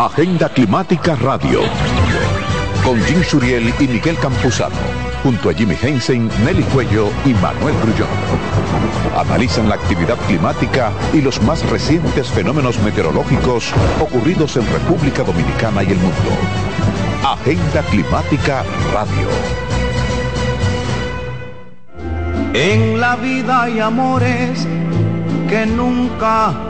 Agenda Climática Radio. Con Jim Suriel y Miguel Campuzano. Junto a Jimmy Hensen, Nelly Cuello y Manuel Grullón. Analizan la actividad climática y los más recientes fenómenos meteorológicos ocurridos en República Dominicana y el mundo. Agenda Climática Radio. En la vida hay amores que nunca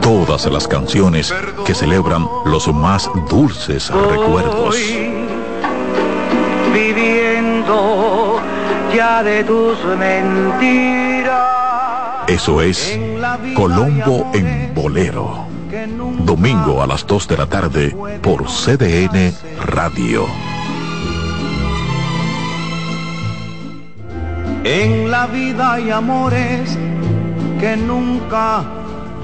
Todas las canciones que celebran los más dulces recuerdos. Viviendo ya de tus mentiras. Eso es Colombo en Bolero. Domingo a las 2 de la tarde por CDN Radio. En la vida hay amores que nunca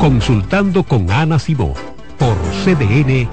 Consultando con Ana Simó por CDN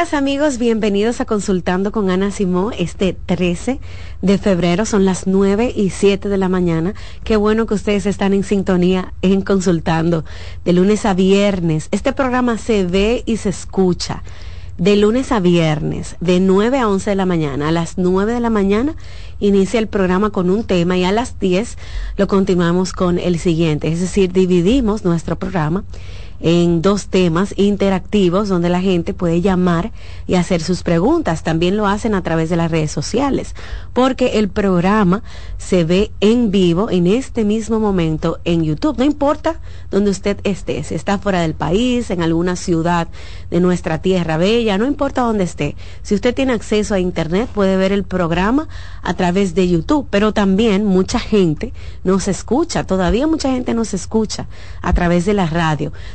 amigos, bienvenidos a Consultando con Ana Simó este 13 de febrero, son las 9 y 7 de la mañana. Qué bueno que ustedes están en sintonía en Consultando de lunes a viernes. Este programa se ve y se escucha de lunes a viernes, de 9 a 11 de la mañana. A las 9 de la mañana inicia el programa con un tema y a las 10 lo continuamos con el siguiente. Es decir, dividimos nuestro programa en dos temas interactivos donde la gente puede llamar y hacer sus preguntas. También lo hacen a través de las redes sociales, porque el programa se ve en vivo en este mismo momento en YouTube. No importa donde usted esté, si está fuera del país, en alguna ciudad de nuestra tierra bella, no importa dónde esté. Si usted tiene acceso a Internet, puede ver el programa a través de YouTube, pero también mucha gente nos escucha, todavía mucha gente nos escucha a través de la radio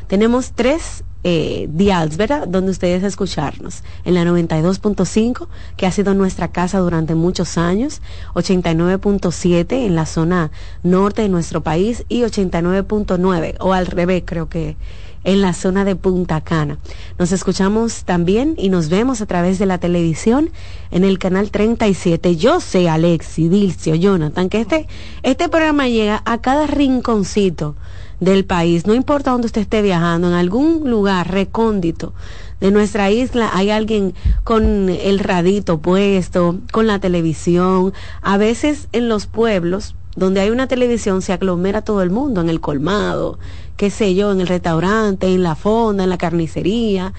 tenemos tres eh, dials, ¿verdad? Donde ustedes escucharnos. En la 92.5, que ha sido nuestra casa durante muchos años, 89.7 en la zona norte de nuestro país y 89.9, o al revés, creo que en la zona de Punta Cana. Nos escuchamos también y nos vemos a través de la televisión en el canal 37. Yo sé, Alexi, Dilcio, Jonathan, que este, este programa llega a cada rinconcito del país, no importa dónde usted esté viajando, en algún lugar recóndito de nuestra isla hay alguien con el radito puesto, con la televisión, a veces en los pueblos donde hay una televisión se aglomera todo el mundo, en el colmado, qué sé yo, en el restaurante, en la fonda, en la carnicería,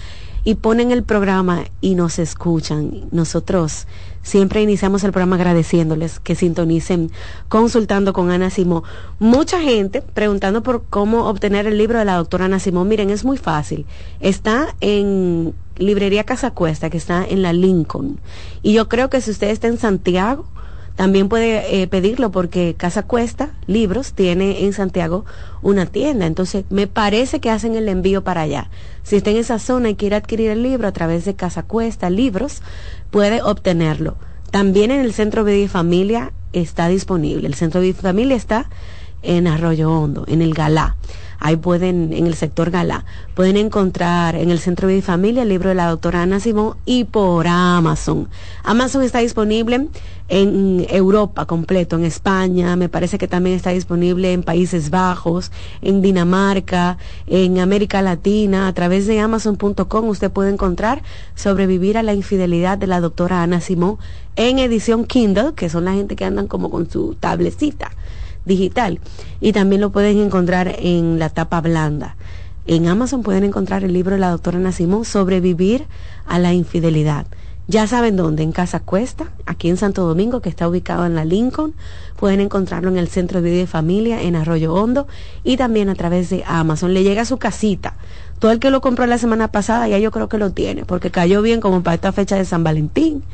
y ponen el programa y nos escuchan. Nosotros Siempre iniciamos el programa agradeciéndoles que sintonicen consultando con Ana Simón. Mucha gente preguntando por cómo obtener el libro de la doctora Ana Simón. Miren, es muy fácil. Está en Librería Casa Cuesta, que está en la Lincoln. Y yo creo que si usted está en Santiago, también puede eh, pedirlo porque Casa Cuesta Libros tiene en Santiago una tienda. Entonces, me parece que hacen el envío para allá. Si está en esa zona y quiere adquirir el libro a través de Casa Cuesta Libros, puede obtenerlo. También en el Centro Vida y Familia está disponible. El Centro Vida y Familia está en Arroyo Hondo, en el Galá. Ahí pueden, en el sector Galá, pueden encontrar en el Centro Vida y Familia el libro de la doctora Ana Simón y por Amazon. Amazon está disponible en Europa completo, en España, me parece que también está disponible en Países Bajos, en Dinamarca, en América Latina. A través de amazon.com usted puede encontrar Sobrevivir a la infidelidad de la doctora Ana Simón en edición Kindle, que son la gente que andan como con su tablecita digital. Y también lo pueden encontrar en la tapa blanda. En Amazon pueden encontrar el libro de la doctora Ana Simón, Sobrevivir a la infidelidad. Ya saben dónde, en Casa Cuesta, aquí en Santo Domingo, que está ubicado en la Lincoln. Pueden encontrarlo en el Centro de Vida y Familia, en Arroyo Hondo, y también a través de Amazon. Le llega a su casita. Todo el que lo compró la semana pasada, ya yo creo que lo tiene, porque cayó bien como para esta fecha de San Valentín.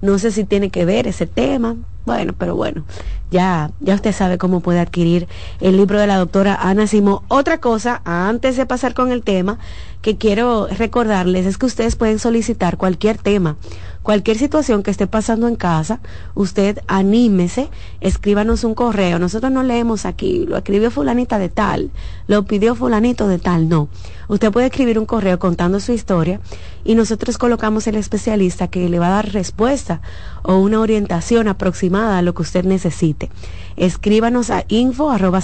No sé si tiene que ver ese tema, Bueno, pero bueno, ya, ya usted sabe cómo puede adquirir el libro de la doctora Ana Simó. Otra cosa, antes de pasar con el tema, que quiero recordarles es que ustedes pueden solicitar cualquier tema Cualquier situación que esté pasando en casa, usted anímese, escríbanos un correo. Nosotros no leemos aquí, lo escribió fulanita de tal, lo pidió fulanito de tal, no. Usted puede escribir un correo contando su historia y nosotros colocamos el especialista que le va a dar respuesta o una orientación aproximada a lo que usted necesite. Escríbanos a info arroba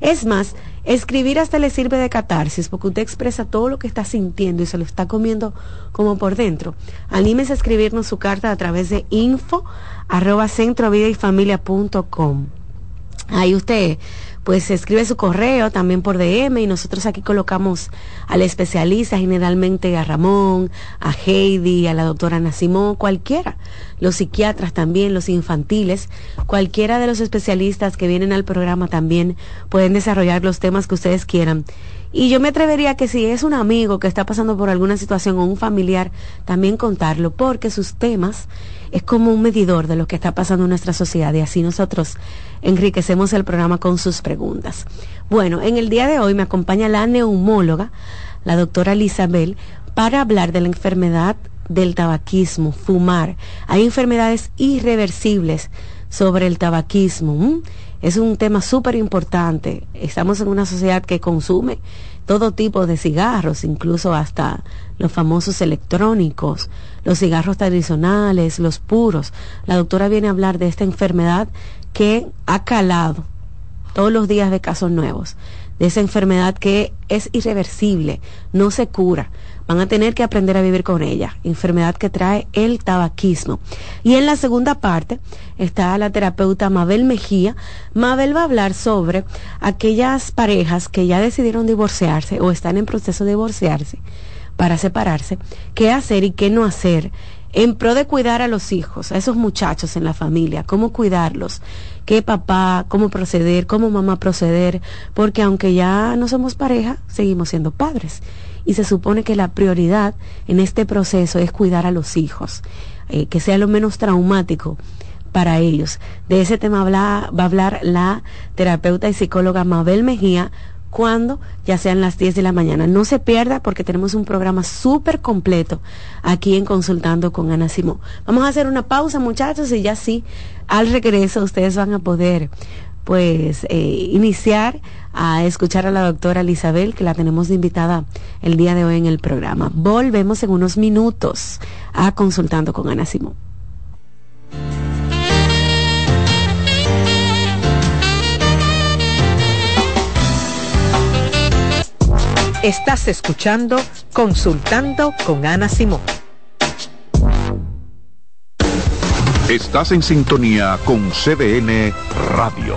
Es más, Escribir hasta le sirve de catarsis porque usted expresa todo lo que está sintiendo y se lo está comiendo como por dentro. Anímese a escribirnos su carta a través de info arroba Ahí usted pues escribe su correo también por DM y nosotros aquí colocamos al especialista, generalmente a Ramón, a Heidi, a la doctora Nacimó, cualquiera, los psiquiatras también, los infantiles, cualquiera de los especialistas que vienen al programa también pueden desarrollar los temas que ustedes quieran. Y yo me atrevería que si es un amigo que está pasando por alguna situación o un familiar, también contarlo, porque sus temas es como un medidor de lo que está pasando en nuestra sociedad y así nosotros enriquecemos el programa con sus preguntas. Bueno, en el día de hoy me acompaña la neumóloga, la doctora Lisabel, para hablar de la enfermedad del tabaquismo, fumar. Hay enfermedades irreversibles sobre el tabaquismo. Es un tema súper importante. Estamos en una sociedad que consume todo tipo de cigarros, incluso hasta los famosos electrónicos, los cigarros tradicionales, los puros. La doctora viene a hablar de esta enfermedad que ha calado todos los días de casos nuevos, de esa enfermedad que es irreversible, no se cura. Van a tener que aprender a vivir con ella, enfermedad que trae el tabaquismo. Y en la segunda parte está la terapeuta Mabel Mejía. Mabel va a hablar sobre aquellas parejas que ya decidieron divorciarse o están en proceso de divorciarse para separarse, qué hacer y qué no hacer en pro de cuidar a los hijos, a esos muchachos en la familia, cómo cuidarlos, qué papá, cómo proceder, cómo mamá proceder, porque aunque ya no somos pareja, seguimos siendo padres. Y se supone que la prioridad en este proceso es cuidar a los hijos, eh, que sea lo menos traumático para ellos. De ese tema va a hablar la terapeuta y psicóloga Mabel Mejía, cuando ya sean las 10 de la mañana. No se pierda porque tenemos un programa súper completo aquí en Consultando con Ana Simón. Vamos a hacer una pausa muchachos y ya sí, al regreso ustedes van a poder pues eh, iniciar a escuchar a la doctora Isabel, que la tenemos de invitada el día de hoy en el programa. Volvemos en unos minutos a Consultando con Ana Simón. Estás escuchando Consultando con Ana Simón. Estás en sintonía con CDN Radio.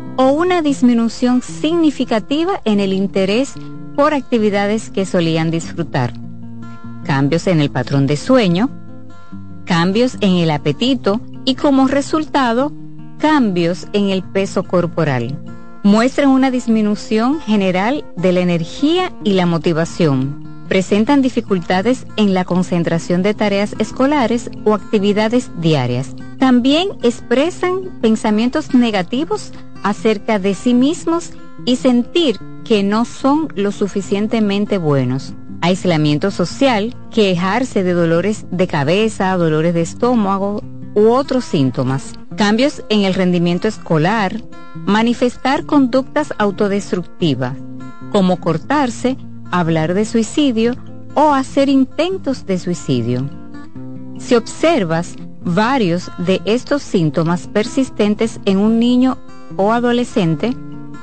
o una disminución significativa en el interés por actividades que solían disfrutar cambios en el patrón de sueño, cambios en el apetito y como resultado, cambios en el peso corporal. Muestran una disminución general de la energía y la motivación. Presentan dificultades en la concentración de tareas escolares o actividades diarias. También expresan pensamientos negativos acerca de sí mismos y sentir que no son lo suficientemente buenos aislamiento social, quejarse de dolores de cabeza, dolores de estómago, u otros síntomas, cambios en el rendimiento escolar, manifestar conductas autodestructivas, como cortarse, hablar de suicidio o hacer intentos de suicidio. Si observas varios de estos síntomas persistentes en un niño o adolescente,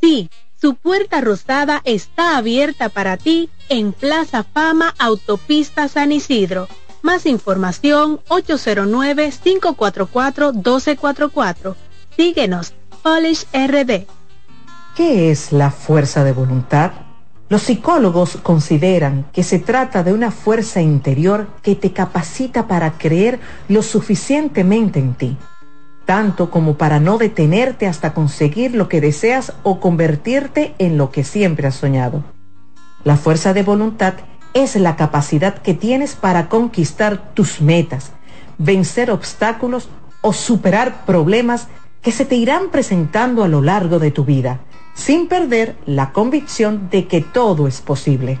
Sí, su puerta rosada está abierta para ti en Plaza Fama Autopista San Isidro. Más información 809-544-1244. Síguenos, Polish RD. ¿Qué es la fuerza de voluntad? Los psicólogos consideran que se trata de una fuerza interior que te capacita para creer lo suficientemente en ti, tanto como para no detenerte hasta conseguir lo que deseas o convertirte en lo que siempre has soñado. La fuerza de voluntad es la capacidad que tienes para conquistar tus metas, vencer obstáculos o superar problemas que se te irán presentando a lo largo de tu vida sin perder la convicción de que todo es posible.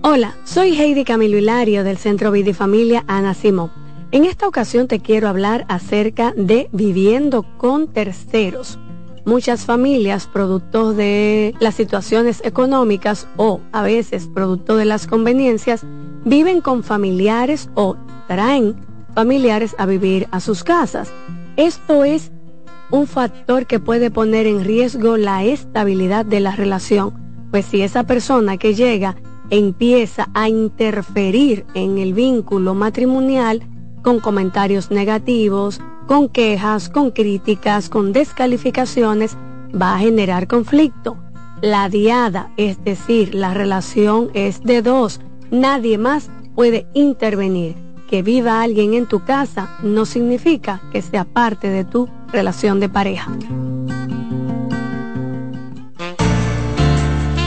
Hola, soy Heidi Camilo Hilario del Centro Vida y Familia Ana Simón. En esta ocasión te quiero hablar acerca de viviendo con terceros. Muchas familias, producto de las situaciones económicas o a veces producto de las conveniencias, viven con familiares o traen familiares a vivir a sus casas. Esto es un factor que puede poner en riesgo la estabilidad de la relación, pues si esa persona que llega empieza a interferir en el vínculo matrimonial con comentarios negativos, con quejas, con críticas, con descalificaciones, va a generar conflicto. La diada, es decir, la relación es de dos, nadie más puede intervenir. Que viva alguien en tu casa no significa que sea parte de tu relación de pareja.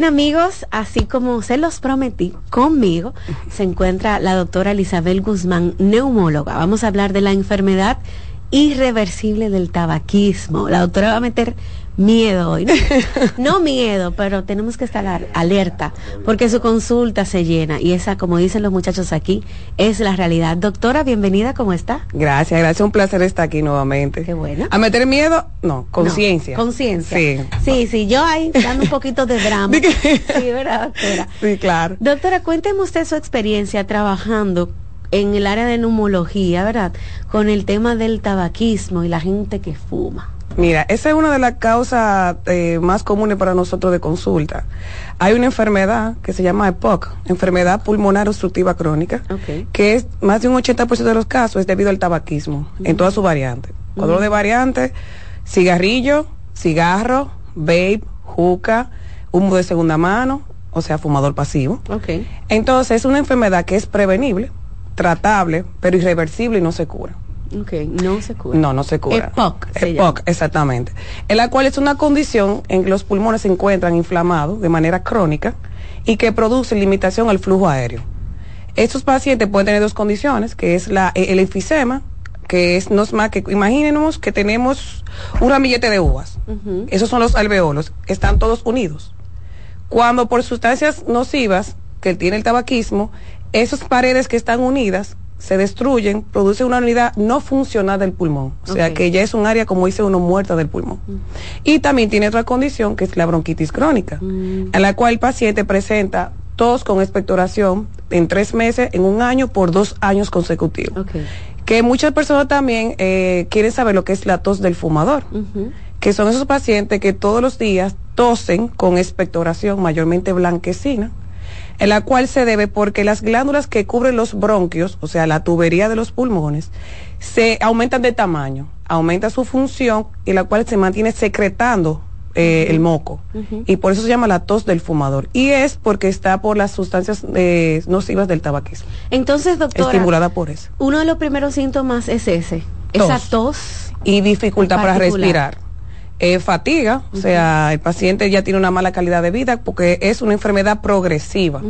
Bien amigos, así como se los prometí, conmigo se encuentra la doctora Elizabeth Guzmán, neumóloga. Vamos a hablar de la enfermedad irreversible del tabaquismo. La doctora va a meter miedo hoy. No, miedo, pero tenemos que estar alerta porque su consulta se llena y esa, como dicen los muchachos aquí, es la realidad. Doctora, bienvenida, ¿cómo está? Gracias, gracias. Un placer estar aquí nuevamente. Qué bueno. ¿A meter miedo? No, conciencia. conciencia. Sí. Sí, sí, yo ahí dando un poquito de drama. sí, ¿verdad, doctora? Sí, claro. Doctora, cuénteme usted su experiencia trabajando en el área de neumología, ¿verdad? Con el tema del tabaquismo y la gente que fuma. Mira, esa es una de las causas eh, más comunes para nosotros de consulta. Hay una enfermedad que se llama EPOC, enfermedad pulmonar obstructiva crónica, que es más de un 80% de los casos es debido al tabaquismo, en todas sus variantes. Hablo de variantes, cigarrillo, cigarro, vape, juca, humo de segunda mano, o sea, fumador pasivo. Entonces, es una enfermedad que es prevenible, tratable, pero irreversible y no se cura. Ok, no se cura. No, no se cura. EPOC. se EPOC, llama. exactamente. En la cual es una condición en que los pulmones se encuentran inflamados de manera crónica y que produce limitación al flujo aéreo. Estos pacientes pueden tener dos condiciones, que es la, el enfisema, que es no es más que, imagínense que tenemos un ramillete de uvas. Esos son los alveolos, están todos unidos. Cuando por sustancias nocivas que tiene el tabaquismo, esas paredes que están unidas se destruyen, produce una unidad no funcional del pulmón. O sea que ya es un área, como dice uno, muerta del pulmón. Y también tiene otra condición que es la bronquitis crónica, en la cual el paciente presenta tos con expectoración en tres meses, en un año, por dos años consecutivos. Que muchas personas también eh, quieren saber lo que es la tos del fumador que son esos pacientes que todos los días tosen con expectoración mayormente blanquecina, la cual se debe porque las glándulas que cubren los bronquios, o sea, la tubería de los pulmones, se aumentan de tamaño, aumenta su función y la cual se mantiene secretando eh, el moco. Y por eso se llama la tos del fumador. Y es porque está por las sustancias eh, nocivas del tabaquismo. Entonces, doctora, Estimulada por eso. uno de los primeros síntomas es ese, esa tos. y dificultad para respirar. Eh, fatiga, o sea, el paciente ya tiene una mala calidad de vida porque es una enfermedad progresiva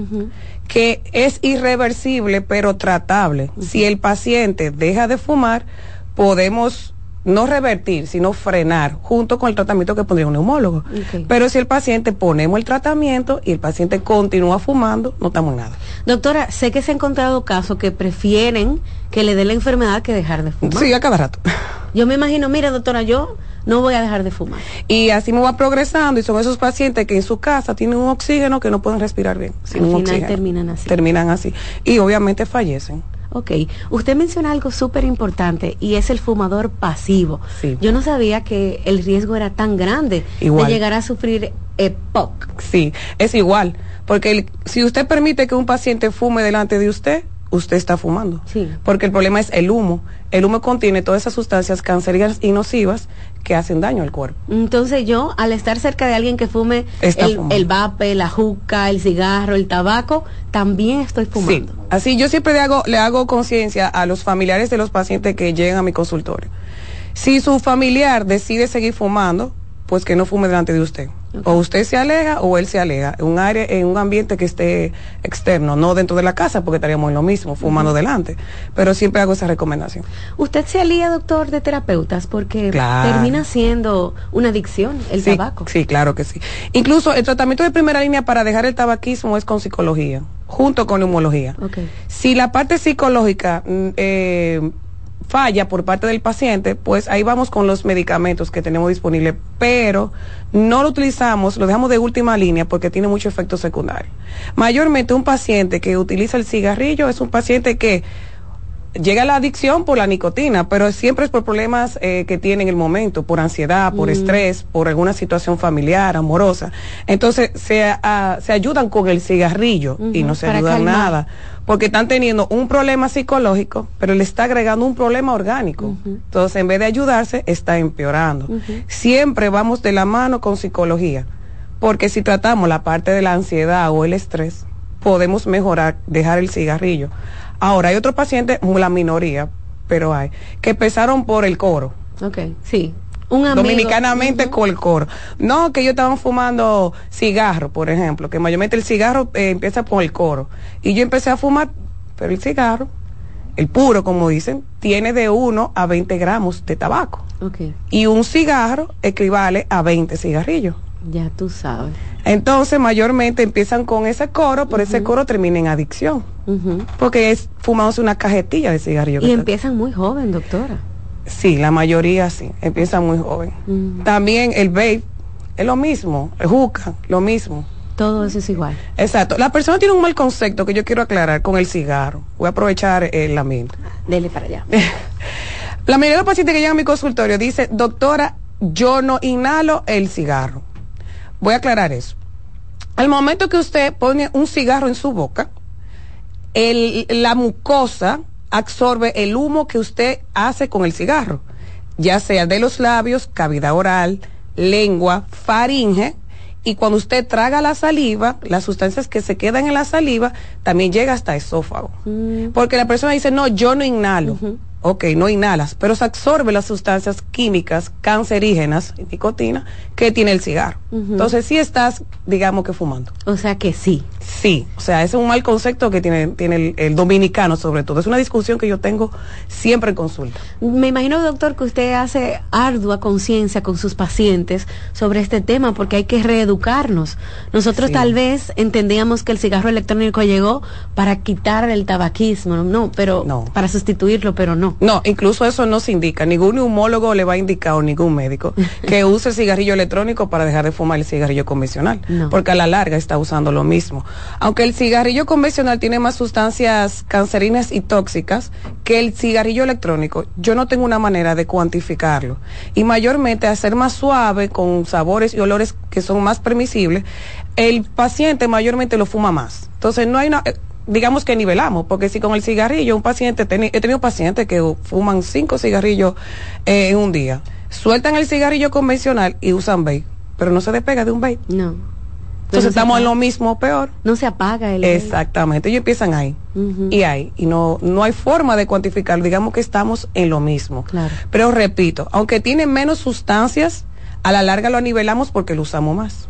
que es irreversible pero tratable. Si el paciente deja de fumar, podemos no revertir, sino frenar junto con el tratamiento que pondría un neumólogo. Pero si el paciente ponemos el tratamiento y el paciente continúa fumando, no estamos en nada. Doctora, sé que se han encontrado casos que prefieren que le dé la enfermedad que dejar de fumar. Sí, a cada rato. Yo me imagino, mire, doctora, yo no voy a dejar de fumar. Y así me va progresando y son esos pacientes que en su casa tienen un oxígeno que no pueden respirar bien. sin Al un final oxígeno. terminan así. Terminan así. Y obviamente fallecen. Ok, usted menciona algo súper importante y es el fumador pasivo. Sí. Yo no sabía que el riesgo era tan grande Igual. de llegar a sufrir EPOC. Sí, es igual. Porque el- si usted permite que un paciente fume delante de usted, usted está fumando. Sí. Porque el problema es el humo. El humo contiene todas esas sustancias cancerígenas y nocivas que hacen daño al cuerpo. Entonces yo, al estar cerca de alguien que fume el, el vape, la juca, el cigarro, el tabaco, también estoy fumando. Sí, así yo siempre le hago, le hago conciencia a los familiares de los pacientes que llegan a mi consultorio. Si su familiar decide seguir fumando, pues que no fume delante de usted. O usted se aleja o él se aleja. En un área, en un ambiente que esté externo, no dentro de la casa, porque estaríamos en lo mismo, fumando delante. Pero siempre hago esa recomendación. Usted se alía, doctor, de terapeutas porque Claro. termina siendo una adicción el sí, tabaco. Sí, claro que sí. Incluso el tratamiento de primera línea para dejar el tabaquismo es con psicología, junto con neumología. Ok. Si la parte psicológica mm, eh, falla por parte del paciente, pues ahí vamos con los medicamentos que tenemos disponibles, pero no lo utilizamos, lo dejamos de última línea porque tiene mucho efecto secundario. Mayormente un paciente que utiliza el cigarrillo es un paciente que llega la adicción por la nicotina, pero siempre es por problemas eh, que tiene en el momento, por ansiedad, por Mm. estrés, por alguna situación familiar, amorosa. Entonces se, ah, se ayudan con el cigarrillo y no se ayudan calmar. nada, porque están teniendo un problema psicológico, pero le está agregando un problema orgánico. Entonces en vez de ayudarse, está empeorando. Siempre vamos de la mano con psicología, porque si tratamos la parte de la ansiedad o el estrés, podemos mejorar, dejar el cigarrillo. Ahora, hay otros pacientes, la minoría, pero hay, que empezaron por el coro. Ok, sí. Un amigo. Dominicanamente con el coro. No, que ellos estaban fumando cigarro, por ejemplo, que mayormente el cigarro eh, empieza por el coro. Y yo empecé a fumar, pero el cigarro, el puro, como dicen, tiene de 1 a 20 gramos de tabaco. Ok, Y un cigarro equivale a 20 cigarrillos. Ya tú sabes. Entonces, mayormente empiezan con ese coro, pero ese coro termina en adicción. Porque es fumándose una cajetilla de cigarrillo. Y empiezan muy joven, doctora. Sí, la mayoría sí, empieza muy joven. También el vape es lo mismo, el hookah, lo mismo. Todo eso es igual. Exacto. La persona tiene un mal concepto que yo quiero aclarar con el cigarro. Voy a aprovechar el ambiente. Dele para allá. La mayoría de los pacientes que llegan a mi consultorio dice, doctora, yo no inhalo el cigarro. Voy a aclarar eso. Al momento que usted pone un cigarro en su boca, el, la mucosa absorbe el humo que usted hace con el cigarro, ya sea de los labios, cavidad oral, lengua, faringe, y cuando usted traga la saliva, las sustancias que se quedan en la saliva, también llega hasta esófago. Mm. Porque la persona dice, no, yo no inhalo ok, no inhalas, pero se absorbe las sustancias químicas cancerígenas, nicotina, que tiene el cigarro. Entonces sí estás, digamos que fumando. O sea que sí. Sí, o sea, ese es un mal concepto que tiene, tiene el, dominicano sobre todo. Es una discusión que yo tengo siempre en consulta. Me imagino, doctor, que usted hace ardua conciencia con sus pacientes sobre este tema porque hay que reeducarnos. Nosotros tal vez entendíamos que el cigarro electrónico llegó para quitar el tabaquismo, no, pero no. para sustituirlo, pero no. No, incluso eso no se indica. Ningún neumólogo le va a indicar o ningún médico que use el cigarrillo electrónico para dejar de fumar el cigarrillo convencional, porque a la larga está usando lo mismo. Aunque el cigarrillo convencional tiene más sustancias cancerinas y tóxicas que el cigarrillo electrónico, yo no tengo una manera de cuantificarlo. Y mayormente hacer más suave, con sabores y olores que son más permisibles, el paciente mayormente lo fuma más. Entonces no hay una digamos que nivelamos, porque si con el cigarrillo un paciente, he tenido pacientes que fuman cinco cigarrillos eh, en un día, sueltan el cigarrillo convencional y usan vape, pero no se despega de un vape. No. Entonces estamos en lo mismo peor. No se apaga el Exactamente, ellos empiezan ahí y ahí y no no hay forma de cuantificarlo, digamos que estamos en lo mismo. Claro. Pero repito, aunque tiene menos sustancias, a la larga lo nivelamos porque lo usamos más.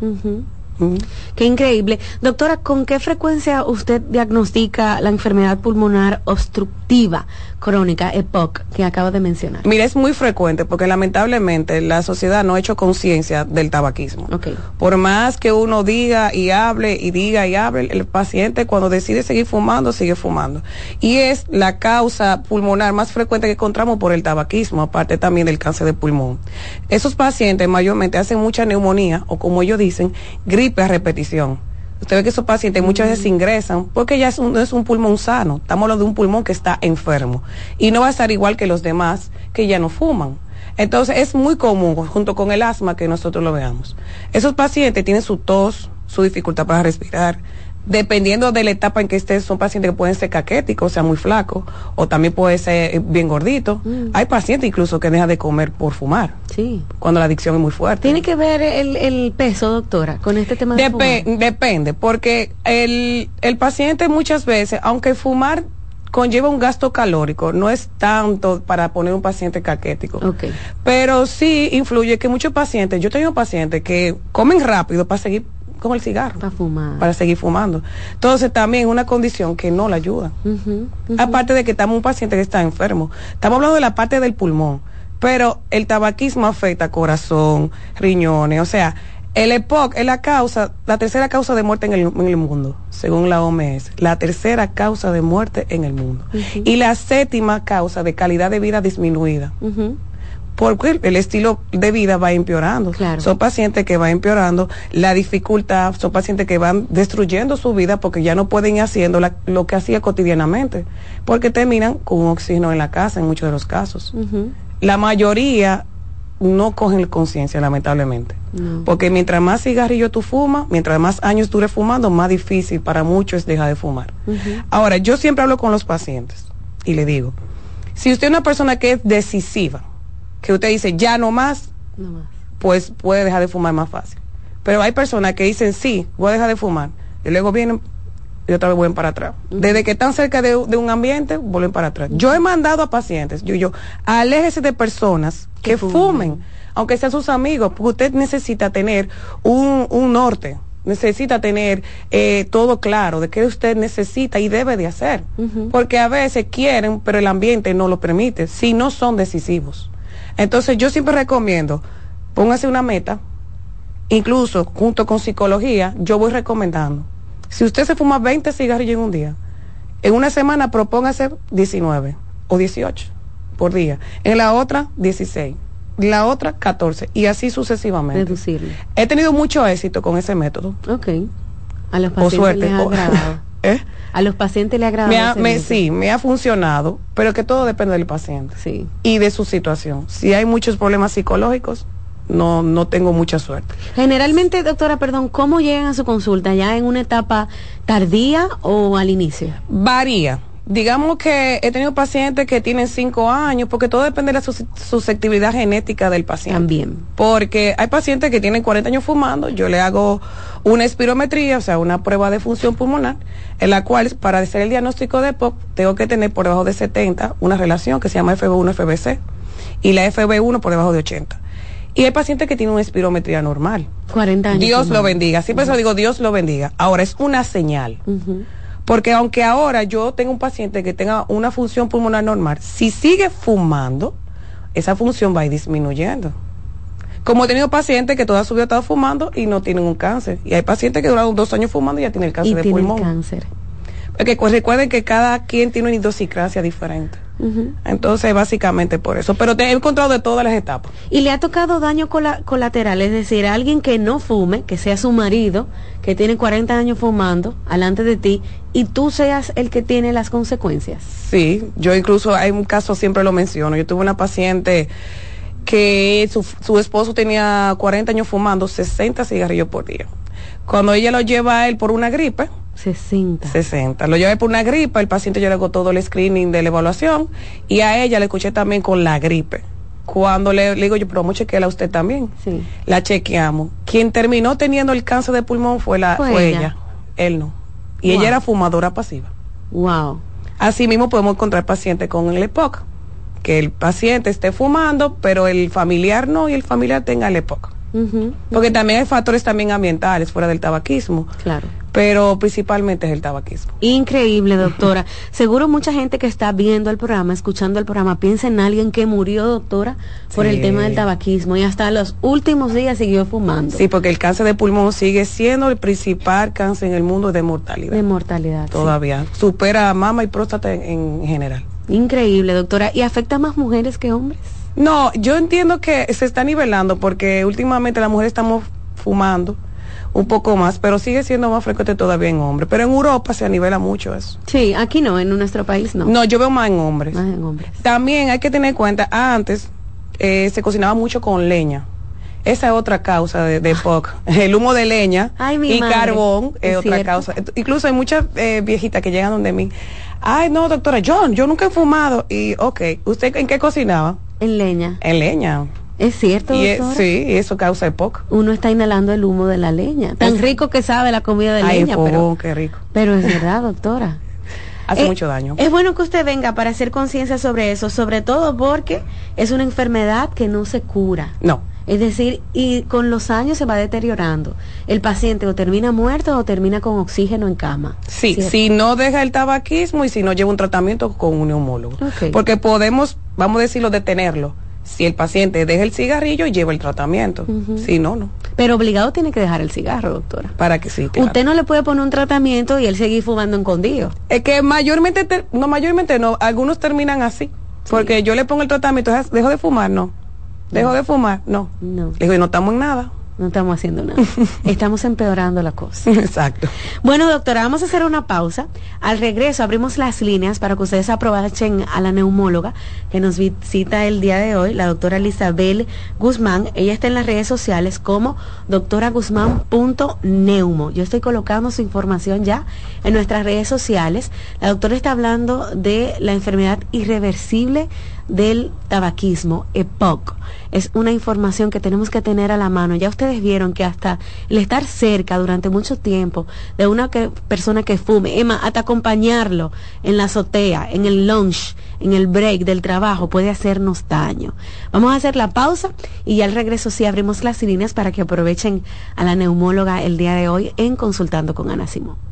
Qué increíble. Doctora, ¿con qué frecuencia usted diagnostica la enfermedad pulmonar obstructiva crónica, EPOC, que acabo de mencionar? Mira, es muy frecuente porque lamentablemente la sociedad no ha hecho conciencia del tabaquismo. Okay. Por más que uno diga y hable y diga y hable, el paciente cuando decide seguir fumando, sigue fumando. Y es la causa pulmonar más frecuente que encontramos por el tabaquismo, aparte también del cáncer de pulmón. Esos pacientes mayormente hacen mucha neumonía o como ellos dicen, gripe a repetición Usted ve que esos pacientes muchas veces ingresan porque ya es un, no es un pulmón sano. Estamos hablando de un pulmón que está enfermo. Y no va a estar igual que los demás que ya no fuman. Entonces es muy común, junto con el asma, que nosotros lo veamos. Esos pacientes tienen su tos, su dificultad para respirar, dependiendo de la etapa en que estés, son pacientes que pueden ser caquéticos, o sea, muy flacos, o también puede ser eh, bien gordito. Mm. Hay pacientes incluso que dejan de comer por fumar. Sí. Cuando la adicción es muy fuerte. ¿Tiene que ver el, peso, doctora, con este tema de fumar? Depende, porque el, el paciente muchas veces, aunque fumar conlleva un gasto calórico, no es tanto para poner un paciente caquético. Okay. Pero sí influye que muchos pacientes, yo tengo pacientes que comen rápido para seguir con el cigarro. Para fumar. Para seguir fumando. Entonces también una condición que no la ayuda. Aparte de que estamos un paciente que está enfermo. Estamos hablando de la parte del pulmón. Pero el tabaquismo afecta corazón, riñones. O sea, el EPOC es la causa, la tercera causa de muerte en el, mundo, según la OMS. La tercera causa de muerte en el mundo. Y la séptima causa de calidad de vida disminuida porque el estilo de vida va empeorando. Son pacientes que van empeorando la dificultad, son pacientes que van destruyendo su vida porque ya no pueden ir haciendo lo que hacía cotidianamente, porque terminan con un oxígeno en la casa en muchos de los casos. La mayoría no cogen conciencia, lamentablemente. Porque mientras más cigarrillo tú fumas, mientras más años dure fumando, más difícil para muchos es dejar de fumar. Ahora, yo siempre hablo con los pacientes y le digo, si usted es una persona que es decisiva, que usted dice ya no más, pues puede dejar de fumar más fácil. Pero hay personas que dicen sí, voy a dejar de fumar, y luego vienen y otra vez vuelven para atrás. Desde que están cerca de, un ambiente, vuelven para atrás. Yo he mandado a pacientes, yo, yo, aléjese de personas que, fumen. aunque sean sus amigos, porque usted necesita tener un, un norte, necesita tener eh, todo claro de qué usted necesita y debe de hacer. Porque a veces quieren, pero el ambiente no lo permite, si no son decisivos. Entonces yo siempre recomiendo, póngase una meta, incluso junto con psicología, yo voy recomendando. Si usted se fuma 20 cigarrillos en un día, en una semana propóngase 19 o 18 por día. En la otra, 16. La otra, 14. Y así sucesivamente. Reducirle. He tenido mucho éxito con ese método. Ok. A los pacientes suerte. les ha agradado. ¿Eh? A los pacientes le agrada. Me sí, me ha funcionado, pero que todo depende del paciente. Sí. Y de su situación. Si hay muchos problemas psicológicos, no, no tengo mucha suerte. Generalmente, doctora, perdón, ¿cómo llegan a su consulta? ¿Ya en una etapa tardía o al inicio? Varía. Digamos que he tenido pacientes que tienen cinco años, porque todo depende de la susceptibilidad genética del paciente. También. Porque hay pacientes que tienen 40 años fumando, yo le hago una espirometría, o sea, una prueba de función pulmonar, en la cual para hacer el diagnóstico de POC tengo que tener por debajo de 70 una relación que se llama FB1-FBC y la FB1 por debajo de 80. Y hay pacientes que tienen una espirometría normal. 40 años. Dios lo bendiga. Siempre eso digo, Dios lo bendiga. Ahora, es una señal. Porque aunque ahora yo tenga un paciente que tenga una función pulmonar normal, si sigue fumando, esa función va a ir disminuyendo. Como he tenido pacientes que toda su vida han estado fumando y no tienen un cáncer. Y hay pacientes que duran dos años fumando y ya tienen el cáncer y de pulmón. cáncer. Porque recuerden que cada quien tiene una idiosincrasia diferente. Entonces, básicamente por eso. Pero te he encontrado de todas las etapas. ¿Y le ha tocado daño colateral? Es decir, alguien que no fume, que sea su marido, que tiene 40 años fumando, alante de ti, y tú seas el que tiene las consecuencias. Sí, yo incluso hay un caso, siempre lo menciono. Yo tuve una paciente que su, su esposo tenía 40 años fumando 60 cigarrillos por día. Cuando ella lo lleva a él por una gripe, 60. 60. Lo llevé por una gripe, el paciente yo le hago todo el screening de la evaluación y a ella le escuché también con la gripe. Cuando le, digo yo, pero vamos a chequearla a usted también. Sí. La chequeamos. Quien terminó teniendo el cáncer de pulmón fue, la, fue, ella. Él no. Y ella era fumadora pasiva. Wow. Así mismo podemos encontrar pacientes con el EPOC. Que el paciente esté fumando, pero el familiar no y el familiar tenga el EPOC. Porque también hay factores también ambientales fuera del tabaquismo. Claro. Pero principalmente es el tabaquismo. Increíble, doctora. Seguro mucha gente que está viendo el programa, escuchando el programa, piensa en alguien que murió, doctora, por el tema del tabaquismo y hasta los últimos días siguió fumando. Sí, porque el cáncer de pulmón sigue siendo el principal cáncer en el mundo de mortalidad. De mortalidad. Todavía. Supera a mama y próstata en general. Increíble, doctora. ¿Y afecta a más mujeres que hombres? No, yo entiendo que se está nivelando porque últimamente las mujeres estamos fumando un poco más, pero sigue siendo más frecuente todavía en hombres. Pero en Europa se nivela mucho eso. Sí, aquí no, en nuestro país no. No, yo veo más en hombres. Más en hombres. También hay que tener en cuenta, antes eh, se cocinaba mucho con leña. Esa es otra causa de, de POC. El humo de leña y carbón es, otra causa. Incluso hay muchas eh, viejitas que llegan donde mí. Ay, no, doctora, John, yo nunca he fumado. Y, ok, ¿usted en qué cocinaba? En leña. En leña. Es cierto, y sí, eso causa EPOC. Uno está inhalando el humo de la leña. Tan rico que sabe la comida de leña, pero qué rico. Pero es verdad, doctora. Hace eh, mucho daño. Es bueno que usted venga para hacer conciencia sobre eso, sobre todo porque es una enfermedad que no se cura. No. Es decir, y con los años se va deteriorando. El paciente o termina muerto o termina con oxígeno en cama. Sí, si no deja el tabaquismo y si no lleva un tratamiento con un neumólogo. Porque podemos, vamos a decirlo, detenerlo si el paciente deja el cigarrillo y lleva el tratamiento. Si no, no. Pero obligado tiene que dejar el cigarro, doctora. Para que sí. Usted no le puede poner un tratamiento y él seguir fumando escondido. Es que mayormente, no, mayormente no, algunos terminan así. Porque yo le pongo el tratamiento, dejo de fumar, no. Dejo de fumar, no. No. Le digo, no estamos en nada no estamos haciendo nada. estamos empeorando la cosa. Exacto. Bueno, doctora, vamos a hacer una pausa. Al regreso abrimos las líneas para que ustedes aprovechen a la neumóloga que nos visita el día de hoy, la doctora Elizabel Guzmán. Ella está en las redes sociales como doctoraguzmán.neumo. Yo estoy colocando su información ya en nuestras redes sociales. La doctora está hablando de la enfermedad irreversible del tabaquismo, EPOC. Es una información que tenemos que tener a la mano. Ya ustedes vieron que hasta el estar cerca durante mucho tiempo de una persona que fume, Emma, hasta acompañarlo en la azotea, en el lunch, en el break del trabajo, puede hacernos daño. Vamos a hacer la pausa y al regreso sí abrimos las líneas para que aprovechen a la neumóloga el día de hoy en Consultando con Ana Simón.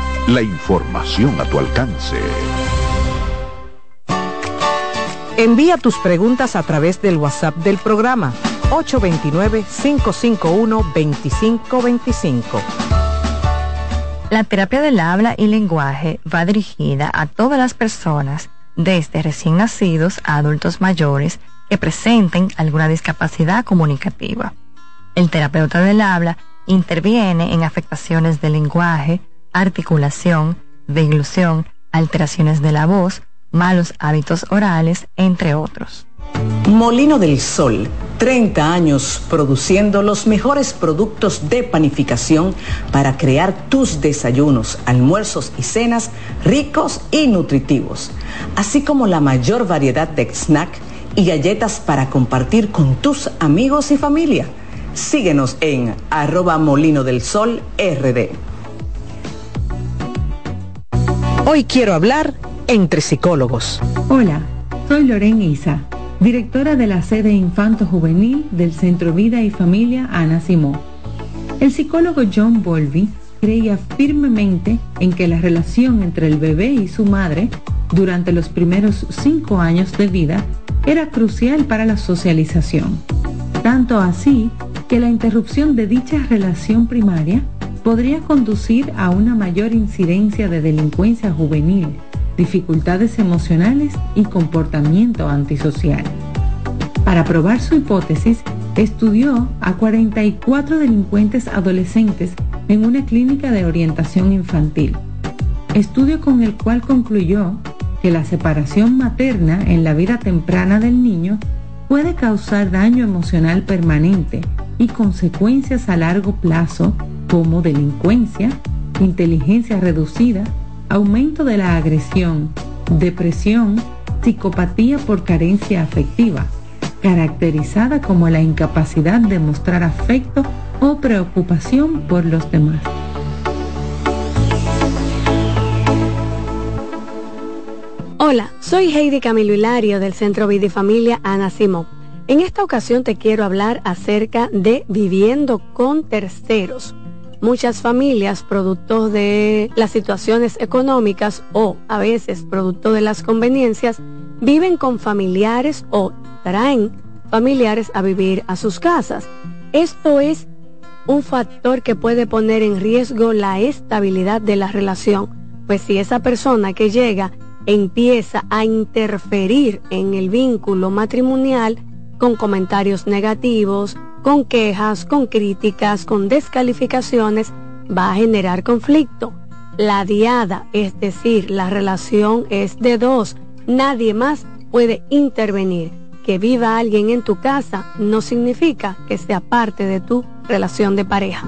la información a tu alcance. Envía tus preguntas a través del WhatsApp del programa 829-551-2525. La terapia del habla y lenguaje va dirigida a todas las personas, desde recién nacidos a adultos mayores, que presenten alguna discapacidad comunicativa. El terapeuta del habla interviene en afectaciones del lenguaje, articulación, deglución, alteraciones de la voz, malos hábitos orales, entre otros. Molino del Sol, 30 años produciendo los mejores productos de panificación para crear tus desayunos, almuerzos y cenas ricos y nutritivos, así como la mayor variedad de snacks y galletas para compartir con tus amigos y familia. Síguenos en arroba molino del sol rd. Hoy quiero hablar entre psicólogos. Hola, soy Lorena Isa, directora de la sede Infanto Juvenil del Centro Vida y Familia Ana Simó. El psicólogo John Bolby creía firmemente en que la relación entre el bebé y su madre durante los primeros cinco años de vida era crucial para la socialización. Tanto así que la interrupción de dicha relación primaria podría conducir a una mayor incidencia de delincuencia juvenil, dificultades emocionales y comportamiento antisocial. Para probar su hipótesis, estudió a 44 delincuentes adolescentes en una clínica de orientación infantil, estudio con el cual concluyó que la separación materna en la vida temprana del niño puede causar daño emocional permanente y consecuencias a largo plazo como delincuencia, inteligencia reducida, aumento de la agresión, depresión, psicopatía por carencia afectiva, caracterizada como la incapacidad de mostrar afecto o preocupación por los demás. Hola, soy Heidi Camilo Hilario del Centro Vidifamilia Ana Simón. En esta ocasión te quiero hablar acerca de viviendo con terceros. Muchas familias, producto de las situaciones económicas o a veces producto de las conveniencias, viven con familiares o traen familiares a vivir a sus casas. Esto es un factor que puede poner en riesgo la estabilidad de la relación, pues si esa persona que llega empieza a interferir en el vínculo matrimonial con comentarios negativos, con quejas, con críticas, con descalificaciones, va a generar conflicto. La diada, es decir, la relación es de dos, nadie más puede intervenir. Que viva alguien en tu casa no significa que sea parte de tu relación de pareja.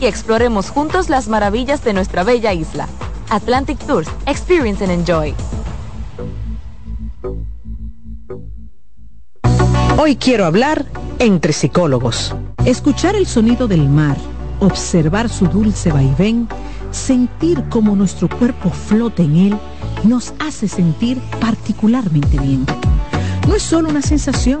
Y exploremos juntos las maravillas de nuestra bella isla. Atlantic Tours, Experience and Enjoy. Hoy quiero hablar entre psicólogos. Escuchar el sonido del mar, observar su dulce vaivén, sentir cómo nuestro cuerpo flota en él, nos hace sentir particularmente bien. No es solo una sensación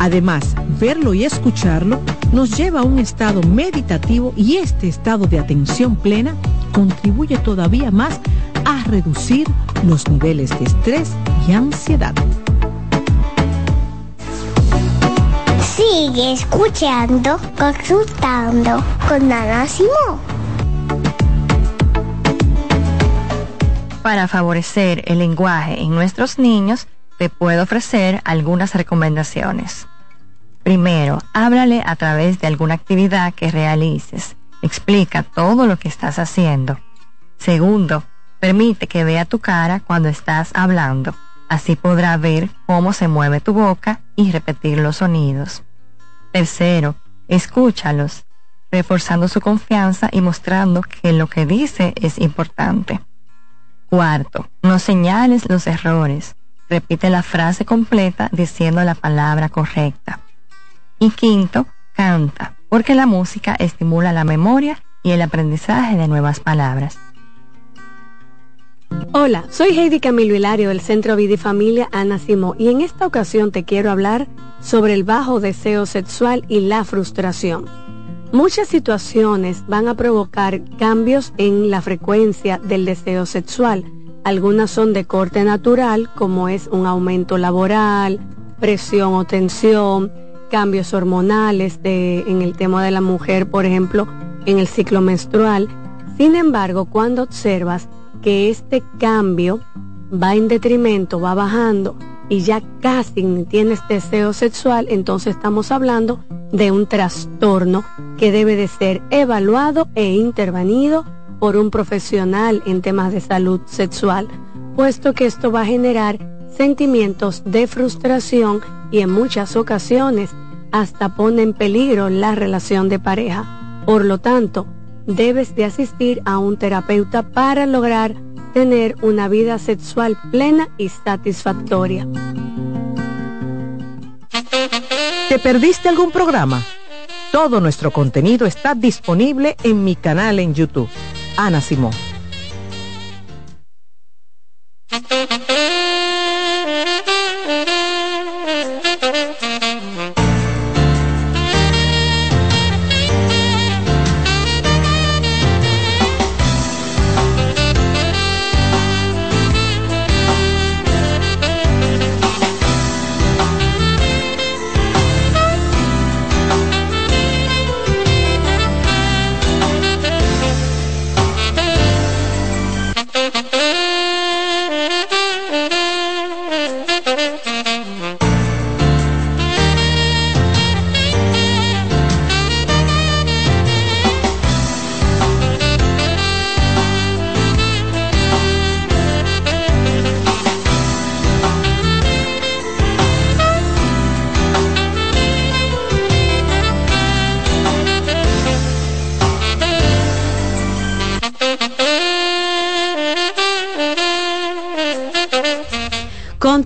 Además, verlo y escucharlo nos lleva a un estado meditativo y este estado de atención plena contribuye todavía más a reducir los niveles de estrés y ansiedad. Sigue escuchando, consultando con Ana Simón. Para favorecer el lenguaje en nuestros niños, te puedo ofrecer algunas recomendaciones. Primero, háblale a través de alguna actividad que realices. Explica todo lo que estás haciendo. Segundo, permite que vea tu cara cuando estás hablando. Así podrá ver cómo se mueve tu boca y repetir los sonidos. Tercero, escúchalos, reforzando su confianza y mostrando que lo que dice es importante. Cuarto, no señales los errores. Repite la frase completa diciendo la palabra correcta. Y quinto, canta, porque la música estimula la memoria y el aprendizaje de nuevas palabras. Hola, soy Heidi Camilo Hilario del Centro Vida y Familia Ana Simó y en esta ocasión te quiero hablar sobre el bajo deseo sexual y la frustración. Muchas situaciones van a provocar cambios en la frecuencia del deseo sexual. Algunas son de corte natural, como es un aumento laboral, presión o tensión, cambios hormonales de, en el tema de la mujer, por ejemplo, en el ciclo menstrual. Sin embargo, cuando observas que este cambio va en detrimento, va bajando y ya casi tienes deseo sexual, entonces estamos hablando de un trastorno que debe de ser evaluado e intervenido por un profesional en temas de salud sexual, puesto que esto va a generar sentimientos de frustración y en muchas ocasiones hasta pone en peligro la relación de pareja. Por lo tanto, debes de asistir a un terapeuta para lograr tener una vida sexual plena y satisfactoria. ¿Te perdiste algún programa? Todo nuestro contenido está disponible en mi canal en YouTube. Ana Simón.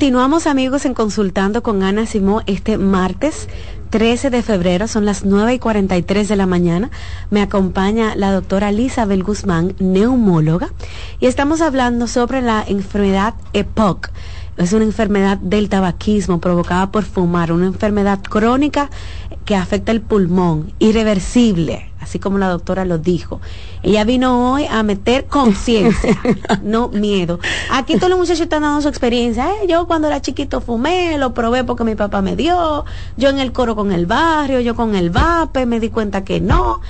Continuamos amigos en Consultando con Ana Simó este martes 13 de febrero, son las 9 y 43 de la mañana. Me acompaña la doctora Elizabeth Guzmán, neumóloga, y estamos hablando sobre la enfermedad EPOC. Es una enfermedad del tabaquismo provocada por fumar, una enfermedad crónica que afecta el pulmón, irreversible, así como la doctora lo dijo. Ella vino hoy a meter conciencia, no miedo. Aquí todos los muchachos están dando su experiencia. ¿eh? Yo cuando era chiquito fumé, lo probé porque mi papá me dio, yo en el coro con el barrio, yo con el vape, me di cuenta que no.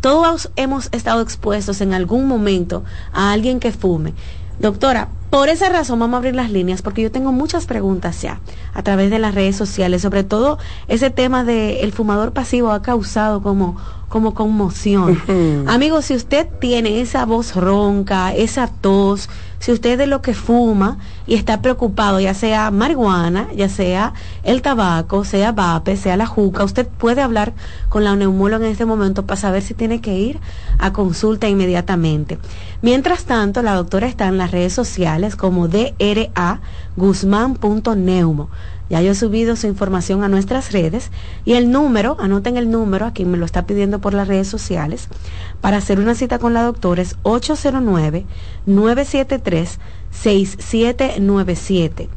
Todos hemos estado expuestos en algún momento a alguien que fume. Doctora, por esa razón vamos a abrir las líneas porque yo tengo muchas preguntas ya a través de las redes sociales, sobre todo ese tema del el fumador pasivo ha causado como como conmoción. Amigos, si usted tiene esa voz ronca, esa tos, si usted de lo que fuma y está preocupado, ya sea marihuana, ya sea el tabaco, sea vape, sea la juca, usted puede hablar con la neumóloga en este momento para saber si tiene que ir a consulta inmediatamente. Mientras tanto, la doctora está en las redes sociales como DRA Guzmán.neumo. Ya yo he subido su información a nuestras redes y el número, anoten el número, a quien me lo está pidiendo por las redes sociales, para hacer una cita con la doctora es 809-973-6797.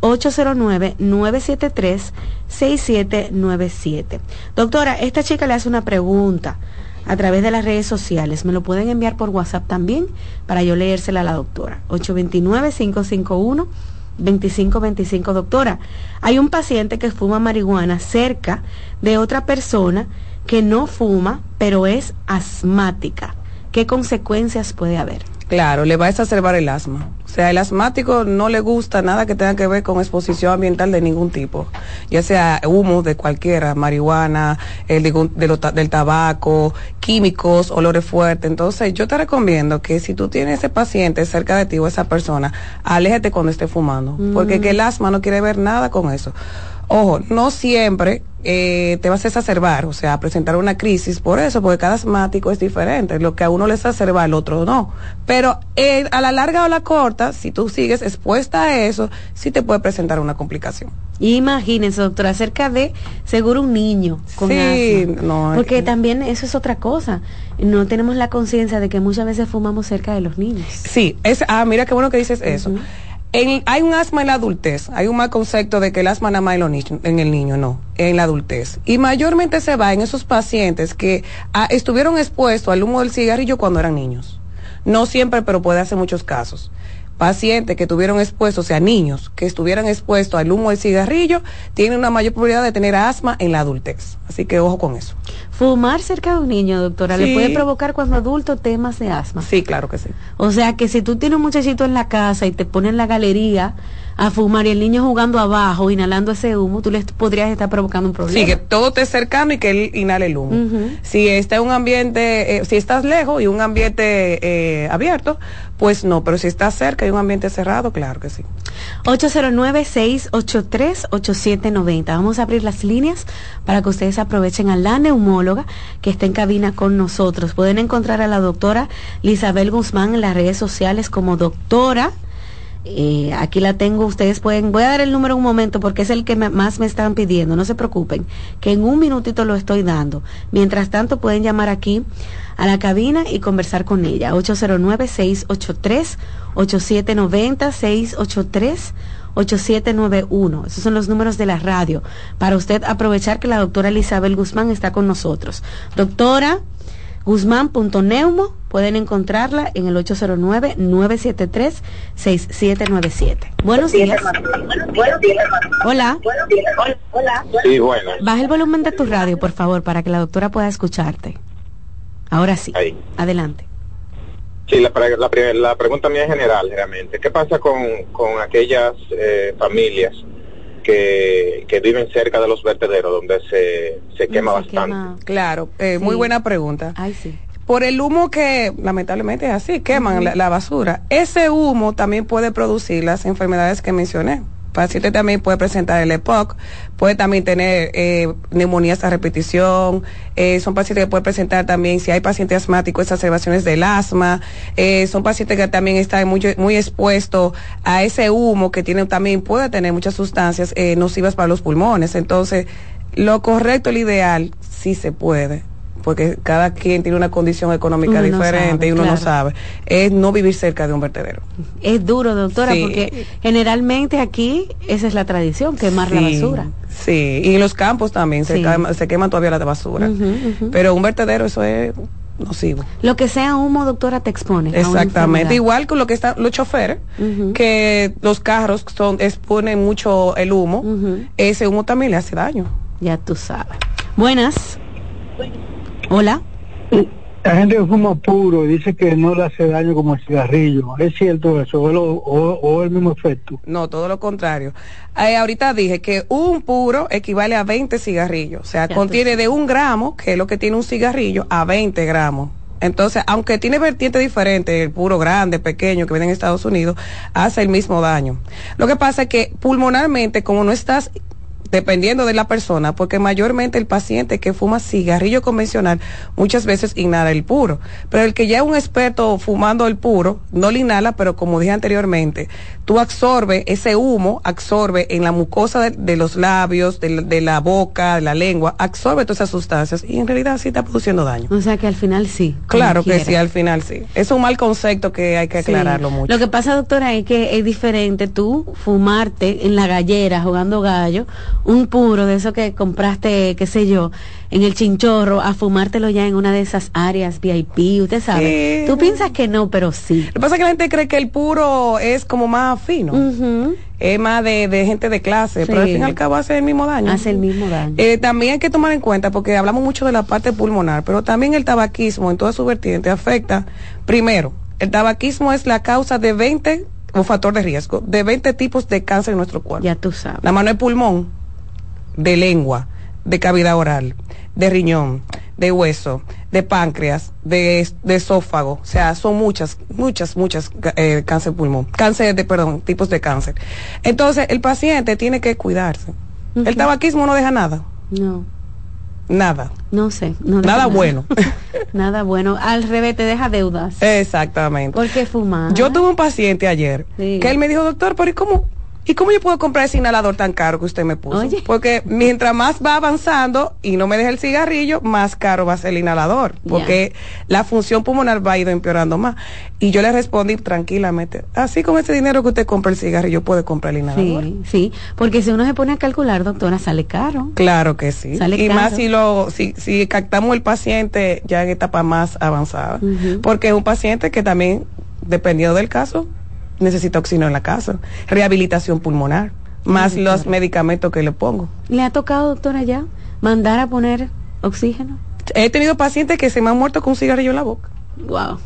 809-973-6797. Doctora, esta chica le hace una pregunta a través de las redes sociales. Me lo pueden enviar por WhatsApp también para yo leérsela a la doctora. 829-551. 2525, doctora. Hay un paciente que fuma marihuana cerca de otra persona que no fuma, pero es asmática. ¿Qué consecuencias puede haber? Claro, le va a exacerbar el asma. O sea, el asmático no le gusta nada que tenga que ver con exposición ambiental de ningún tipo, ya sea humo de cualquiera, marihuana, el del tabaco, químicos, olores fuertes. Entonces, yo te recomiendo que si tú tienes ese paciente cerca de ti o esa persona, aléjate cuando esté fumando, porque que el asma no quiere ver nada con eso. Ojo, no siempre eh, te vas a exacerbar, o sea, a presentar una crisis por eso, porque cada asmático es diferente. Lo que a uno le exacerba, al otro no. Pero eh, a la larga o la corta, si tú sigues expuesta a eso, sí te puede presentar una complicación. Imagínense, doctora, acerca de seguro un niño con sí, No, porque también eso es otra cosa. No tenemos la conciencia de que muchas veces fumamos cerca de los niños. Sí, es, ah, mira qué bueno que dices eso hay un asma en la adultez, hay un mal concepto de que el asma nada más en, el niño, no, en la adultez. Y mayormente se va en esos pacientes que ah, estuvieron expuestos al humo del cigarrillo cuando eran niños. No siempre, pero puede hacer muchos casos pacientes que tuvieron expuestos, o sea, niños que estuvieran expuestos al humo del cigarrillo, tienen una mayor probabilidad de tener asma en la adultez. Así que ojo con eso. Fumar cerca de un niño, doctora, ¿le puede provocar cuando adulto temas de asma? Sí, claro que sí. O sea, que si tú tienes un muchachito en la casa y te pones en la galería a fumar y el niño jugando abajo, inhalando ese humo, tú le podrías estar provocando un problema. Sí, que todo esté cercano y que él inhale el humo. Si está en un ambiente, eh, si estás lejos y un ambiente eh, abierto, pues no, pero si estás cerca y un ambiente cerrado, claro que sí. 809-683-8790. Vamos a abrir las líneas para que ustedes aprovechen a la neumóloga que está en cabina con nosotros. Pueden encontrar a la doctora Lisabel Guzmán en las redes sociales como doctora eh, aquí la tengo, ustedes pueden, voy a dar el número un momento porque es el que más me están pidiendo, no se preocupen, que en un minutito lo estoy dando. Mientras tanto pueden llamar aquí a la cabina y conversar con ella. 809-683-8790, 683-8791. Esos son los números de la radio para usted aprovechar que la doctora Elizabeth Guzmán está con nosotros. Doctora, Guzmán.neumo, pueden encontrarla en el 809-973-6797. Buenos días. Hola. Hola. Sí, bueno. Baja el volumen de tu radio, por favor, para que la doctora pueda escucharte. Ahora sí. Adelante. Sí, la, la, pregunta mía es general, realmente. ¿Qué pasa con, aquellas eh, familias que, viven cerca de los vertederos donde se, se quema bastante. Claro, eh, muy buena pregunta. Por el humo que lamentablemente es así, queman la, basura. Ese humo también puede producir las enfermedades que mencioné paciente también puede presentar el EPOC, puede también tener eh, neumonías a repetición, eh, son pacientes que pueden presentar también, si hay pacientes asmáticos, exacerbaciones del asma, eh, son pacientes que también están muy, muy expuestos a ese humo que tiene también puede tener muchas sustancias eh, nocivas para los pulmones. Entonces, lo correcto, el ideal, sí se puede porque cada quien tiene una condición económica diferente y uno no sabe, es no vivir cerca de un vertedero. Es duro, doctora, porque generalmente aquí esa es la tradición, quemar la basura. Sí, y en los campos también se, se quema todavía la basura, pero un vertedero eso es nocivo. Lo que sea humo, doctora, te expone. Exactamente, igual con lo que están los choferes, que los carros son exponen mucho el humo, ese humo también le hace daño. Ya tú sabes. Buenas. Hola. La gente que fuma puro dice que no le hace daño como el cigarrillo. ¿Es cierto eso o, el mismo efecto? No, todo lo contrario. Eh, ahorita dije que un puro equivale a 20 cigarrillos. O sea, contiene de un gramo, que es lo que tiene un cigarrillo, a 20 gramos. Entonces, aunque tiene vertiente diferente, el puro grande, pequeño que viene en Estados Unidos, hace el mismo daño. Lo que pasa es que pulmonalmente, como no estás dependiendo de la persona, porque mayormente el paciente que fuma cigarrillo convencional muchas veces inhala el puro, pero el que ya es un experto fumando el puro, no lo inhala, pero como dije anteriormente, tú absorbe ese humo, absorbe en la mucosa de, los labios, de, la boca, de la lengua, absorbe todas esas sustancias y en realidad sí está produciendo daño. O sea que al final sí. Claro que sí, al final sí. Es un mal concepto que hay que aclararlo mucho. Lo que pasa, doctora, es que es diferente tú fumarte en la gallera jugando gallo un puro de eso que compraste, qué sé yo, en el chinchorro, a fumártelo ya en una de esas áreas VIP, usted sabe. Tú piensas que no, pero sí. Lo que pasa es que la gente cree que el puro es como más fino. Es más de, gente de clase, pero al fin y al cabo hace el mismo daño. Hace el mismo daño. Eh, también hay que tomar en cuenta, porque hablamos mucho de la parte pulmonar, pero también el tabaquismo en toda su vertiente afecta, primero, el tabaquismo es la causa de 20, un factor de riesgo, de 20 tipos de cáncer en nuestro cuerpo. Ya tú sabes. La mano de pulmón, de lengua, de cavidad oral, de riñón, de hueso, de páncreas, de, de esófago. O sea, son muchas, muchas, muchas eh, cáncer pulmón. Cáncer de, perdón, tipos de cáncer. Entonces, el paciente tiene que cuidarse. El tabaquismo no deja nada. No. Nada. No sé. No nada, nada bueno. nada bueno. Al revés, te deja deudas. Exactamente. ¿Por qué fumar? Yo tuve un paciente ayer que él me dijo, doctor, pero ¿y cómo? ¿Y cómo yo puedo comprar ese inhalador tan caro que usted me puso? Porque mientras más va avanzando y no me deja el cigarrillo, más caro va a ser el inhalador. Porque la función pulmonar va a ir empeorando más. Y yo le respondí tranquilamente, así con ese dinero que usted compra el cigarrillo, puede comprar el inhalador. Sí, sí. Porque si uno se pone a calcular, doctora, sale caro. Claro que sí. y más si lo, si, si captamos el paciente ya en etapa más avanzada. Porque es un paciente que también, dependiendo del caso, necesita oxígeno en la casa, rehabilitación pulmonar, más los medicamentos que le pongo. ¿Le ha tocado, doctora, ya mandar a poner oxígeno? He tenido pacientes que se me han muerto con un cigarrillo en la boca. Wow.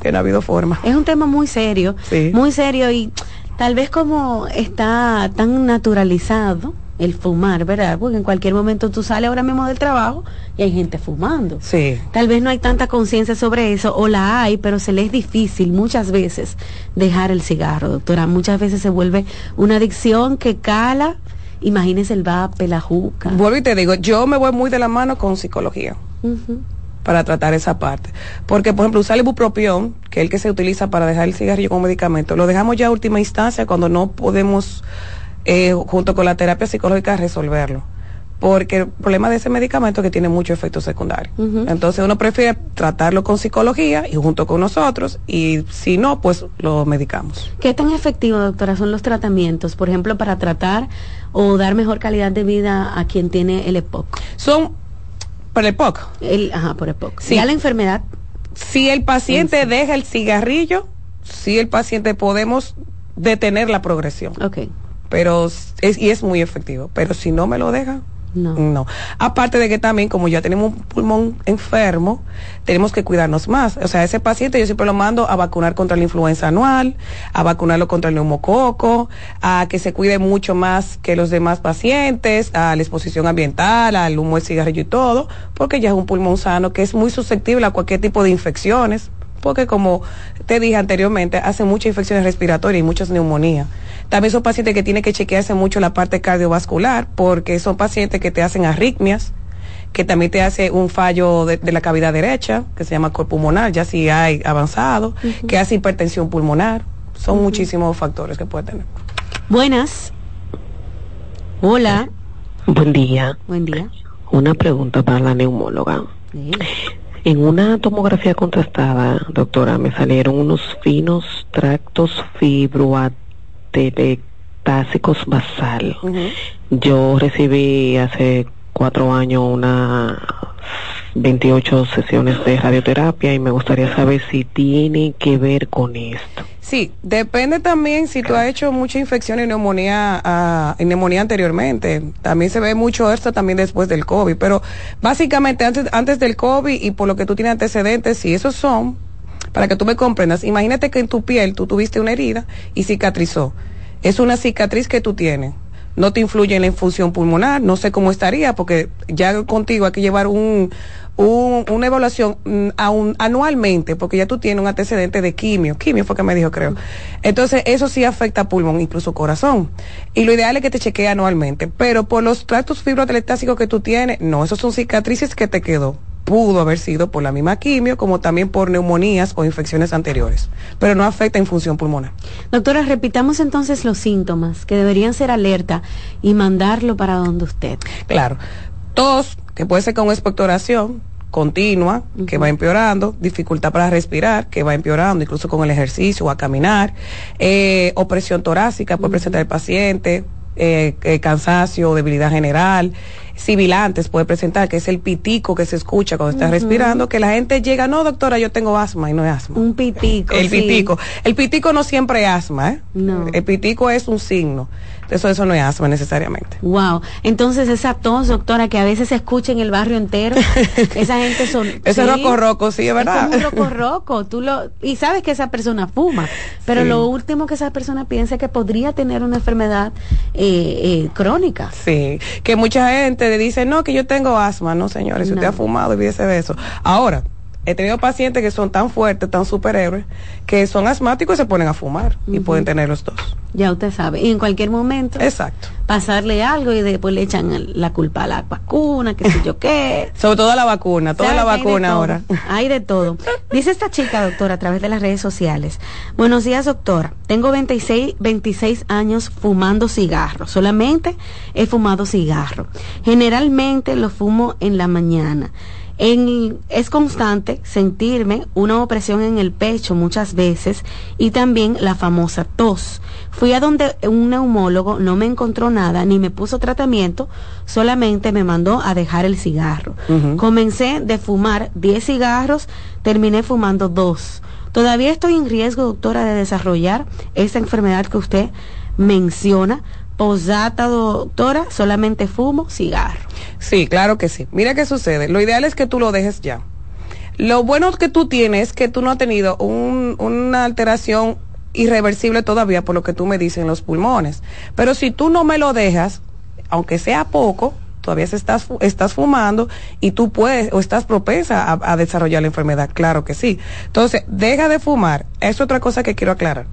Que no ha habido forma. Es un tema muy serio, muy serio y tal vez como está tan naturalizado, el fumar, ¿verdad? Porque en cualquier momento tú sales ahora mismo del trabajo y hay gente fumando. Sí. Tal vez no hay tanta conciencia sobre eso, o la hay, pero se le es difícil muchas veces dejar el cigarro, doctora. Muchas veces se vuelve una adicción que cala. Imagínese el vape, la juca. Vuelvo y te digo, yo me voy muy de la mano con psicología. para tratar esa parte. Porque, por ejemplo, usar el ibupropión, que es el que se utiliza para dejar el cigarrillo como medicamento, lo dejamos ya a última instancia cuando no podemos eh, junto con la terapia psicológica, resolverlo. Porque el problema de ese medicamento es que tiene muchos efectos secundarios. Entonces uno prefiere tratarlo con psicología y junto con nosotros y si no, pues lo medicamos. ¿Qué tan efectivo, doctora, son los tratamientos, por ejemplo, para tratar o dar mejor calidad de vida a quien tiene el EPOC? Son por el EPOC. El, ajá, por EPOC. Si la enfermedad. Si el paciente deja el cigarrillo, si el paciente podemos detener la progresión. Okay pero es, y es muy efectivo. Pero si no me lo deja, no. no. Aparte de que también, como ya tenemos un pulmón enfermo, tenemos que cuidarnos más. O sea, ese paciente yo siempre lo mando a vacunar contra la influenza anual, a vacunarlo contra el neumococo, a que se cuide mucho más que los demás pacientes, a la exposición ambiental, al humo del cigarrillo y todo, porque ya es un pulmón sano que es muy susceptible a cualquier tipo de infecciones porque como te dije anteriormente, hace muchas infecciones respiratorias y muchas neumonías. También son pacientes que tienen que chequearse mucho la parte cardiovascular, porque son pacientes que te hacen arritmias, que también te hace un fallo de, la cavidad derecha, que se llama pulmonar, ya si hay avanzado, que hace hipertensión pulmonar. Son muchísimos factores que puede tener. Buenas. Hola. Buen día. Buen día. Una pregunta para la neumóloga. En una tomografía contrastada, doctora, me salieron unos finos tractos fibroatelectásicos basal. Yo recibí hace cuatro años una 28 sesiones de radioterapia y me gustaría saber si tiene que ver con esto. Sí, depende también si tú has hecho mucha infección y neumonía, uh, neumonía anteriormente. También se ve mucho esto también después del COVID, pero básicamente antes, antes del COVID y por lo que tú tienes antecedentes, si esos son, para que tú me comprendas, imagínate que en tu piel tú tuviste una herida y cicatrizó. Es una cicatriz que tú tienes no te influye en la infusión pulmonar, no sé cómo estaría, porque ya contigo hay que llevar un, una evaluación mm, anualmente, porque ya tú tienes un antecedente de quimio. Quimio fue que me dijo, creo. Entonces, eso sí afecta a pulmón, incluso corazón. Y lo ideal es que te chequee anualmente. Pero por los tractos fibrotelestásicos que tú tienes, no, esos son cicatrices que te quedó. Pudo haber sido por la misma quimio, como también por neumonías o infecciones anteriores. Pero no afecta en función pulmonar. Doctora, repitamos entonces los síntomas que deberían ser alerta y mandarlo para donde usted. Claro. Tos, que puede ser con expectoración, continua, que va empeorando, dificultad para respirar, que va empeorando incluso con el ejercicio o a caminar, eh, opresión torácica puede presentar el paciente, eh, eh, cansancio, debilidad general, sibilantes puede presentar, que es el pitico que se escucha cuando estás respirando, que la gente llega, no doctora, yo tengo asma y no es asma. Un pitico. El pitico. El pitico no siempre es asma, ¿eh? No. El pitico es un signo. Eso, eso no es asma necesariamente. Wow. Entonces esa tos, doctora, que a veces se escucha en el barrio entero, esa gente son... Ese sí, roco roco, sí, es verdad. Es como un roco roco. Tú lo, y sabes que esa persona fuma, pero sí. lo último que esa persona piensa es que podría tener una enfermedad eh, eh, crónica. Sí, que mucha gente le dice, no, que yo tengo asma. No, señores, si usted ha fumado, olvídese de eso. Ahora, he tenido pacientes que son tan fuertes, tan superhéroes, que son asmáticos y se ponen a fumar uh -huh. y pueden tener los dos. Ya usted sabe. Y en cualquier momento. Exacto. Pasarle algo y después le echan la culpa a la vacuna, que sé yo qué. Sobre todo a la vacuna, toda la vacuna ahora. Hay de todo. Dice esta chica, doctora, a través de las redes sociales. Buenos días, doctora. Tengo 26, 26 años fumando cigarro. Solamente he fumado cigarro. Generalmente lo fumo en la mañana. En, es constante sentirme una opresión en el pecho muchas veces y también la famosa tos. Fui a donde un neumólogo no me encontró nada ni me puso tratamiento, solamente me mandó a dejar el cigarro. Uh -huh. Comencé de fumar 10 cigarros, terminé fumando dos. Todavía estoy en riesgo, doctora, de desarrollar esa enfermedad que usted menciona. Posdata, doctora, solamente fumo cigarro. Sí, claro que sí. Mira qué sucede. Lo ideal es que tú lo dejes ya. Lo bueno que tú tienes es que tú no has tenido un, una alteración irreversible todavía por lo que tú me dices en los pulmones. Pero si tú no me lo dejas, aunque sea poco, todavía estás, estás fumando y tú puedes o estás propensa a, a desarrollar la enfermedad. Claro que sí. Entonces, deja de fumar. Es otra cosa que quiero aclarar.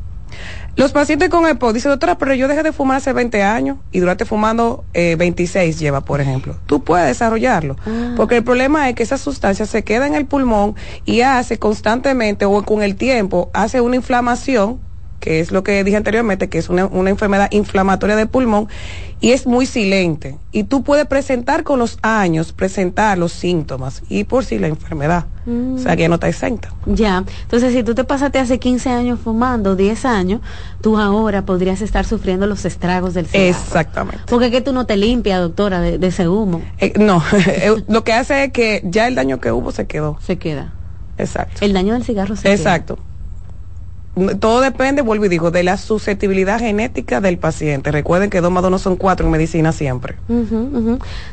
Los pacientes con EPOC dicen, doctora, pero yo dejé de fumar hace 20 años y duraste fumando eh, 26 lleva, por ejemplo. Tú puedes desarrollarlo. Ah. Porque el problema es que esa sustancia se queda en el pulmón y hace constantemente o con el tiempo, hace una inflamación que es lo que dije anteriormente, que es una, una, enfermedad inflamatoria del pulmón y es muy silente. Y tú puedes presentar con los años, presentar los síntomas y por sí la enfermedad. Mm. O sea, que no está exenta. Ya. Entonces, si tú te pasaste hace 15 años fumando, 10 años, tú ahora podrías estar sufriendo los estragos del cigarro. Exactamente. Porque es que tú no te limpias, doctora, de, de ese humo. Eh, no, lo que hace es que ya el daño que hubo se quedó. Se queda. Exacto. El daño del cigarro se Exacto. queda todo depende, vuelvo y digo, de la susceptibilidad genética del paciente. Recuerden que dos más dos no son cuatro en medicina siempre.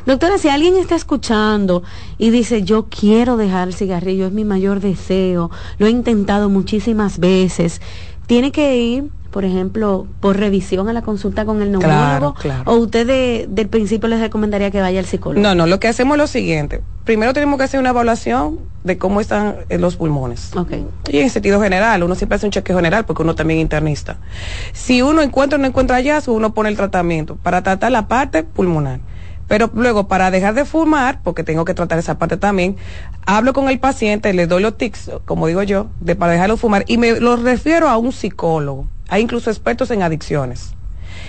Doctora, si alguien está escuchando y dice, yo quiero dejar el cigarrillo, es mi mayor deseo, lo he intentado muchísimas veces, tiene que ir por ejemplo, por revisión a la consulta con el neumólogo? Claro, claro. ¿O usted de, del principio les recomendaría que vaya al psicólogo? No, no, lo que hacemos es lo siguiente. Primero tenemos que hacer una evaluación de cómo están los pulmones. Okay. Y en sentido general, uno siempre hace un chequeo general porque uno también es internista. Si uno encuentra o no encuentra hallazgo, uno pone el tratamiento para tratar la parte pulmonar. Pero luego, para dejar de fumar, porque tengo que tratar esa parte también, hablo con el paciente, le doy los tics, como digo yo, de para dejarlo fumar, y me lo refiero a un psicólogo. Hay incluso expertos en adicciones.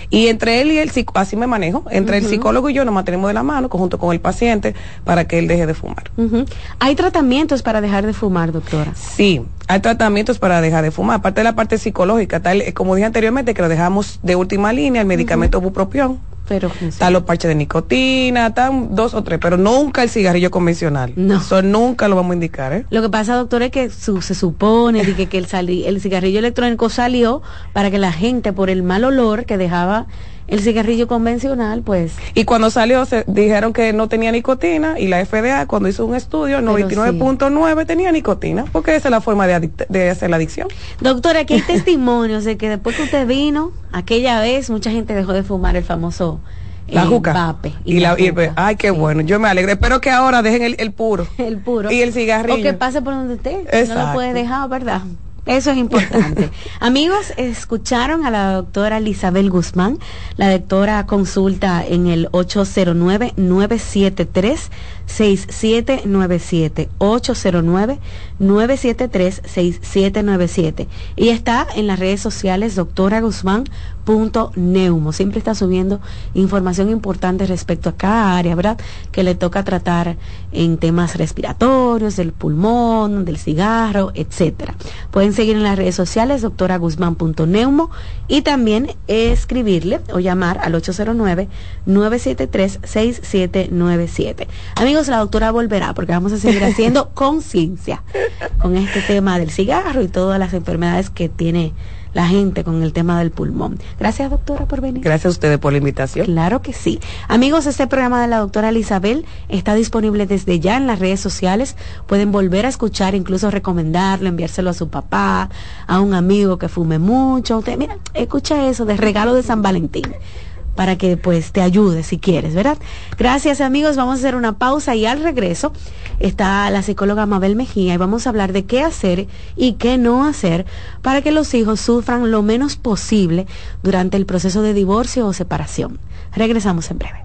Y entre él y el así me manejo, entre uh -huh. el psicólogo y yo nos mantenemos de la mano junto con el paciente para que él deje de fumar. Uh -huh. ¿Hay tratamientos para dejar de fumar, doctora? Sí, hay tratamientos para dejar de fumar. Aparte de la parte psicológica, tal como dije anteriormente, que lo dejamos de última línea, el medicamento uh -huh. bupropión. Pero están los parches de nicotina, están dos o tres, pero nunca el cigarrillo convencional. No. Eso nunca lo vamos a indicar, ¿eh? Lo que pasa, doctor, es que su, se supone que, que el, sali, el cigarrillo electrónico salió para que la gente, por el mal olor que dejaba el cigarrillo convencional, pues. Y cuando salió, se dijeron que no tenía nicotina y la FDA, cuando hizo un estudio, 99.9 sí. tenía nicotina, porque esa es la forma de, de, hacer la adicción. Doctora, aquí hay testimonios de que después que usted vino, aquella vez, mucha gente dejó de fumar el famoso. La eh, juca. Vape y, y la, y, ay, qué sí. bueno. Yo me alegro. Espero que ahora dejen el, el, puro. el puro. Y el cigarrillo. O que pase por donde esté. Exacto. No lo puede dejar, ¿verdad? Eso es importante. Amigos, escucharon a la doctora Isabel Guzmán. La doctora consulta en el 6797 809 973 6797 y está en las redes sociales doctora Guzmán punto neumo. Siempre está subiendo información importante respecto a cada área verdad que le toca tratar en temas respiratorios del pulmón del cigarro etcétera. Pueden seguir en las redes sociales doctora Guzmán punto neumo y también escribirle o llamar al 809 973 6797 amigos la doctora volverá porque vamos a seguir haciendo conciencia con este tema del cigarro y todas las enfermedades que tiene la gente con el tema del pulmón. Gracias, doctora, por venir. Gracias a ustedes por la invitación. Claro que sí. Amigos, este programa de la doctora Isabel está disponible desde ya en las redes sociales. Pueden volver a escuchar, incluso recomendarlo, enviárselo a su papá, a un amigo que fume mucho. Usted, mira, escucha eso de regalo de San Valentín para que pues te ayude si quieres, ¿verdad? Gracias amigos, vamos a hacer una pausa y al regreso está la psicóloga Mabel Mejía y vamos a hablar de qué hacer y qué no hacer para que los hijos sufran lo menos posible durante el proceso de divorcio o separación. Regresamos en breve.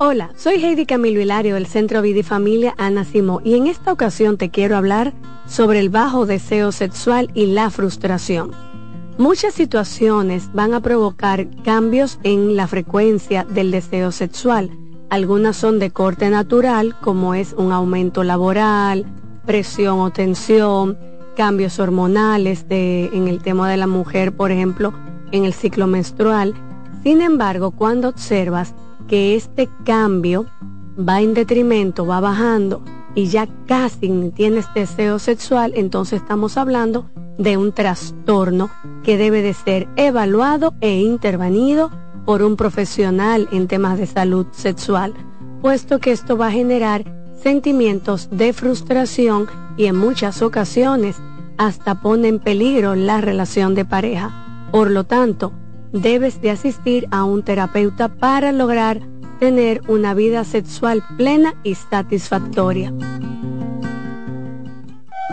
Hola, soy Heidi Camilo Hilario del Centro Vida y Familia Ana Simó y en esta ocasión te quiero hablar sobre el bajo deseo sexual y la frustración. Muchas situaciones van a provocar cambios en la frecuencia del deseo sexual. Algunas son de corte natural, como es un aumento laboral, presión o tensión, cambios hormonales de, en el tema de la mujer, por ejemplo, en el ciclo menstrual. Sin embargo, cuando observas que este cambio va en detrimento, va bajando y ya casi ni tienes deseo sexual, entonces estamos hablando de un trastorno que debe de ser evaluado e intervenido por un profesional en temas de salud sexual, puesto que esto va a generar sentimientos de frustración y en muchas ocasiones hasta pone en peligro la relación de pareja. Por lo tanto, debes de asistir a un terapeuta para lograr tener una vida sexual plena y satisfactoria.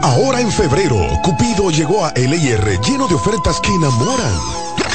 Ahora en febrero, Cupido llegó a LIR lleno de ofertas que enamoran.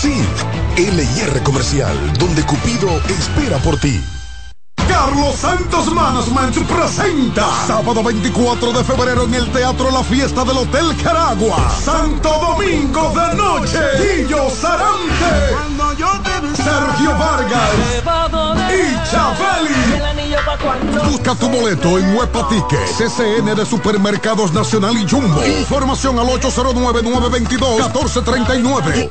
Sí, LIR Comercial, donde Cupido espera por ti. Carlos Santos Management presenta sábado 24 de febrero en el Teatro La Fiesta del Hotel Caragua. Santo Domingo de Noche. Guillo Sarante. Sergio Vargas. Y Chabeli. Busca tu boleto en Huepa Ticket, CCN de Supermercados Nacional y Jumbo. Información al 809-922-1439.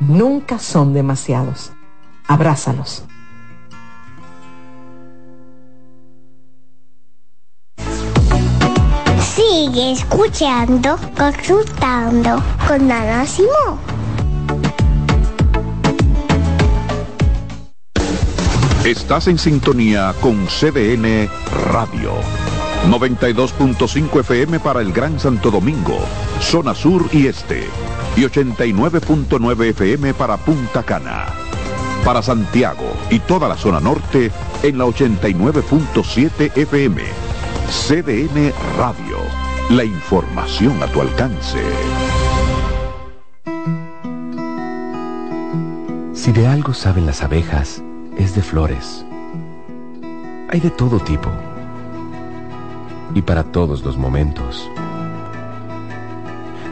Nunca son demasiados abrázalos. Sigue escuchando, consultando con Ana Simón. Estás en sintonía con CDN Radio. 92.5 FM para el Gran Santo Domingo, zona sur y este. Y 89.9 FM para Punta Cana para Santiago y toda la zona norte en la 89.7 FM. CDN Radio. La información a tu alcance. Si de algo saben las abejas, es de flores. Hay de todo tipo y para todos los momentos.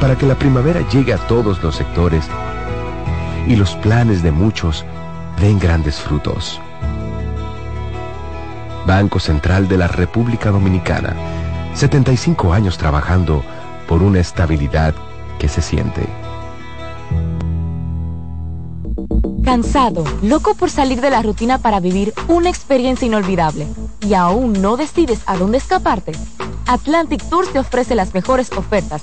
Para que la primavera llegue a todos los sectores y los planes de muchos den grandes frutos. Banco Central de la República Dominicana. 75 años trabajando por una estabilidad que se siente. Cansado, loco por salir de la rutina para vivir una experiencia inolvidable y aún no decides a dónde escaparte. Atlantic Tours te ofrece las mejores ofertas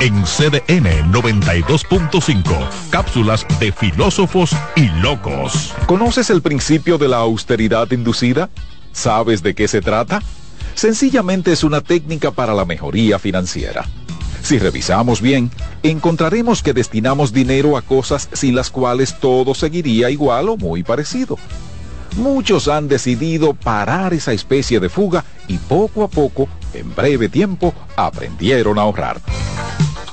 En CDN 92.5. Cápsulas de filósofos y locos. ¿Conoces el principio de la austeridad inducida? ¿Sabes de qué se trata? Sencillamente es una técnica para la mejoría financiera. Si revisamos bien, encontraremos que destinamos dinero a cosas sin las cuales todo seguiría igual o muy parecido. Muchos han decidido parar esa especie de fuga y poco a poco, en breve tiempo, aprendieron a ahorrar.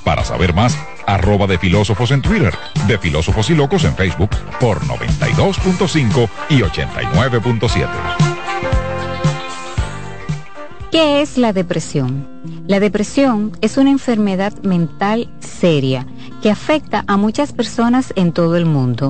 Para saber más, arroba de filósofos en Twitter, de filósofos y locos en Facebook por 92.5 y 89.7. ¿Qué es la depresión? La depresión es una enfermedad mental seria que afecta a muchas personas en todo el mundo.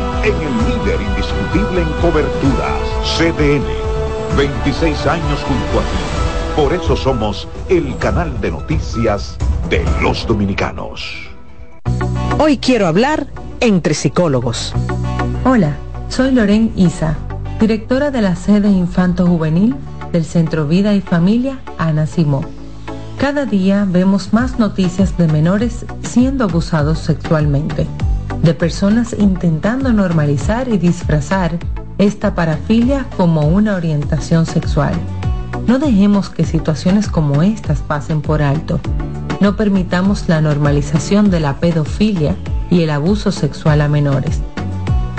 en el líder indiscutible en coberturas, CDN. 26 años junto a ti. Por eso somos el canal de noticias de los dominicanos. Hoy quiero hablar entre psicólogos. Hola, soy Loren Isa, directora de la sede Infanto Juvenil del Centro Vida y Familia Ana Simó. Cada día vemos más noticias de menores siendo abusados sexualmente de personas intentando normalizar y disfrazar esta parafilia como una orientación sexual. No dejemos que situaciones como estas pasen por alto. No permitamos la normalización de la pedofilia y el abuso sexual a menores.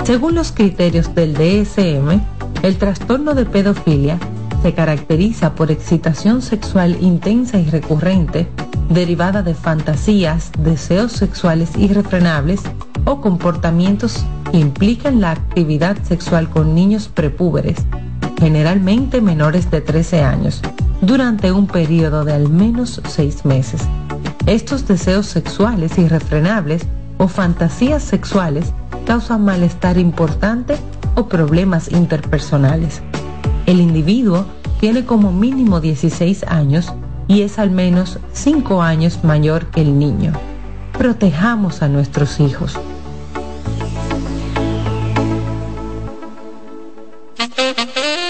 Según los criterios del DSM, el trastorno de pedofilia se caracteriza por excitación sexual intensa y recurrente derivada de fantasías, deseos sexuales irrefrenables o comportamientos que implican la actividad sexual con niños prepúberes, generalmente menores de 13 años, durante un periodo de al menos 6 meses. Estos deseos sexuales irrefrenables o fantasías sexuales causan malestar importante o problemas interpersonales. El individuo tiene como mínimo 16 años y es al menos 5 años mayor que el niño. Protejamos a nuestros hijos.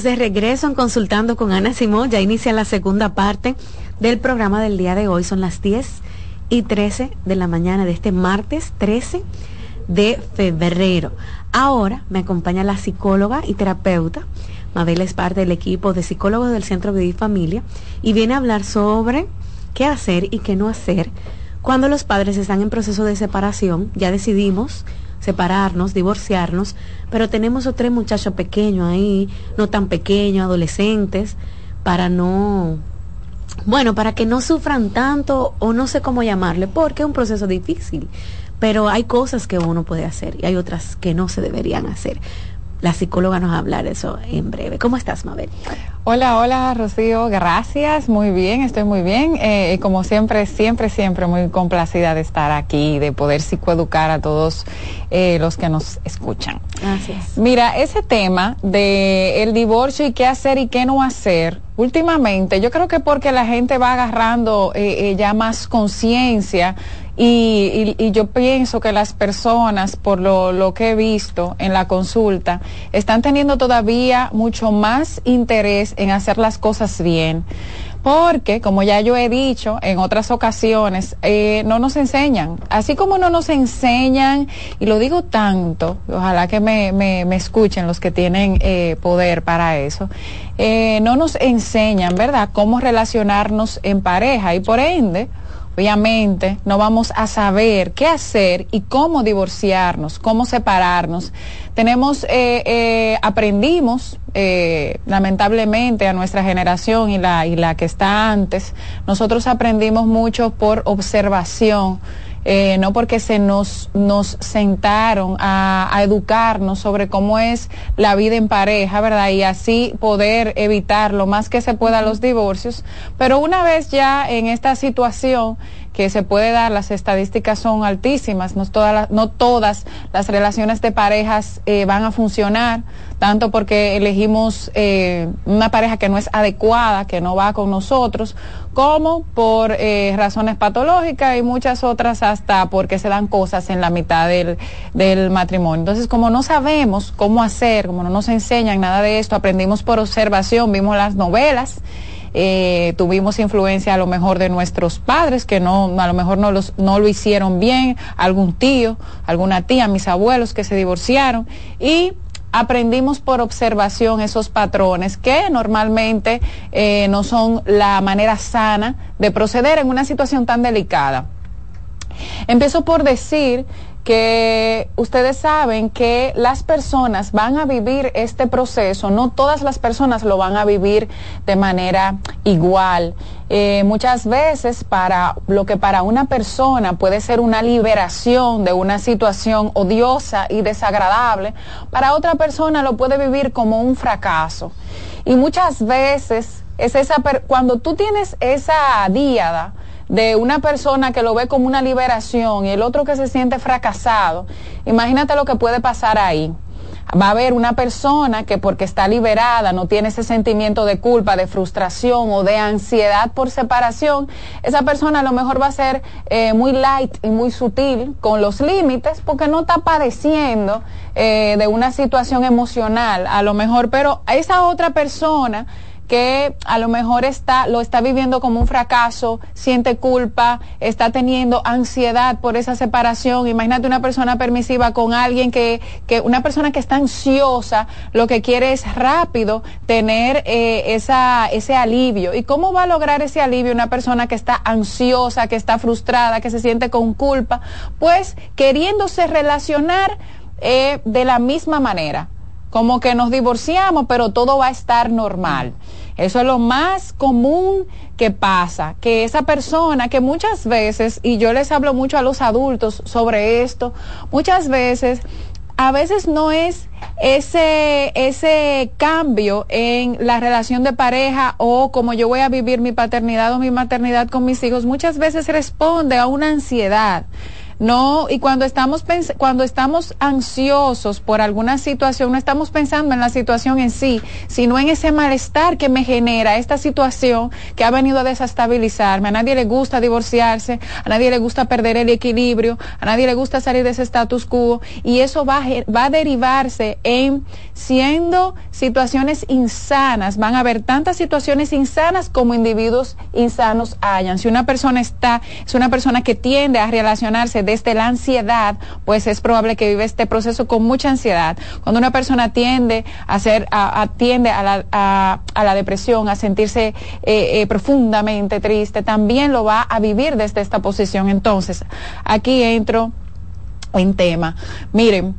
De regreso en Consultando con Ana Simón. Ya inicia la segunda parte del programa del día de hoy. Son las 10 y 13 de la mañana de este martes 13 de febrero. Ahora me acompaña la psicóloga y terapeuta. Mabel es parte del equipo de psicólogos del Centro Vida y Familia y viene a hablar sobre qué hacer y qué no hacer Cuando los padres están en proceso de separación, ya decidimos separarnos, divorciarnos, pero tenemos otro muchacho pequeño ahí, no tan pequeño, adolescentes, para no, bueno, para que no sufran tanto o no sé cómo llamarle, porque es un proceso difícil, pero hay cosas que uno puede hacer y hay otras que no se deberían hacer. La psicóloga nos va a hablar eso en breve. ¿Cómo estás, Mabel? Hola, hola, Rocío. Gracias. Muy bien, estoy muy bien. Eh, como siempre, siempre, siempre muy complacida de estar aquí, de poder psicoeducar a todos eh, los que nos escuchan. Gracias. Mira, ese tema de el divorcio y qué hacer y qué no hacer, últimamente, yo creo que porque la gente va agarrando eh, eh ya más conciencia y, y, y, yo pienso que las personas, por lo, lo que he visto en la consulta, están teniendo todavía mucho más interés en hacer las cosas bien. Porque, como ya yo he dicho en otras ocasiones, eh, no nos enseñan. Así como no nos enseñan, y lo digo tanto, ojalá que me, me, escuchen los que tienen eh, poder para eso, eh, no nos enseñan, ¿verdad?, cómo relacionarnos en pareja y por ende, obviamente no vamos a saber qué hacer y cómo divorciarnos, cómo separarnos. Tenemos, eh, eh, aprendimos, eh, lamentablemente a nuestra generación y la, y la que está antes, nosotros aprendimos mucho por observación. Eh, no porque se nos, nos sentaron a, a, educarnos sobre cómo es la vida en pareja, ¿verdad? Y así poder evitar lo más que se pueda los divorcios. Pero una vez ya en esta situación, que se puede dar, las estadísticas son altísimas, no todas las, no todas las relaciones de parejas eh, van a funcionar, tanto porque elegimos eh, una pareja que no es adecuada, que no va con nosotros, como por eh, razones patológicas y muchas otras hasta porque se dan cosas en la mitad del, del matrimonio. Entonces, como no sabemos cómo hacer, como no nos enseñan nada de esto, aprendimos por observación, vimos las novelas, eh, tuvimos influencia a lo mejor de nuestros padres que no a lo mejor no los no lo hicieron bien algún tío alguna tía mis abuelos que se divorciaron y aprendimos por observación esos patrones que normalmente eh, no son la manera sana de proceder en una situación tan delicada. Empiezo por decir que ustedes saben que las personas van a vivir este proceso, no todas las personas lo van a vivir de manera igual. Eh, muchas veces para lo que para una persona puede ser una liberación de una situación odiosa y desagradable, para otra persona lo puede vivir como un fracaso. Y muchas veces es esa cuando tú tienes esa díada, de una persona que lo ve como una liberación y el otro que se siente fracasado, imagínate lo que puede pasar ahí. Va a haber una persona que porque está liberada no tiene ese sentimiento de culpa, de frustración o de ansiedad por separación. Esa persona a lo mejor va a ser eh, muy light y muy sutil con los límites porque no está padeciendo eh, de una situación emocional a lo mejor, pero a esa otra persona que a lo mejor está, lo está viviendo como un fracaso, siente culpa, está teniendo ansiedad por esa separación. Imagínate una persona permisiva con alguien que, que una persona que está ansiosa, lo que quiere es rápido tener eh, esa, ese alivio. ¿Y cómo va a lograr ese alivio una persona que está ansiosa, que está frustrada, que se siente con culpa? Pues queriéndose relacionar eh, de la misma manera como que nos divorciamos, pero todo va a estar normal. Eso es lo más común que pasa, que esa persona que muchas veces, y yo les hablo mucho a los adultos sobre esto, muchas veces, a veces no es ese, ese cambio en la relación de pareja o como yo voy a vivir mi paternidad o mi maternidad con mis hijos, muchas veces responde a una ansiedad no, y cuando estamos, cuando estamos ansiosos por alguna situación, no estamos pensando en la situación en sí, sino en ese malestar que me genera esta situación que ha venido a desestabilizarme. A nadie le gusta divorciarse, a nadie le gusta perder el equilibrio, a nadie le gusta salir de ese status quo y eso va, va a derivarse en siendo situaciones insanas. Van a haber tantas situaciones insanas como individuos insanos hayan. Si una persona está, es una persona que tiende a relacionarse desde la ansiedad, pues es probable que vive este proceso con mucha ansiedad. Cuando una persona tiende a ser, a, atiende a la, a, la depresión, a sentirse eh, eh, profundamente triste, también lo va a vivir desde esta posición. Entonces, aquí entro en tema. Miren,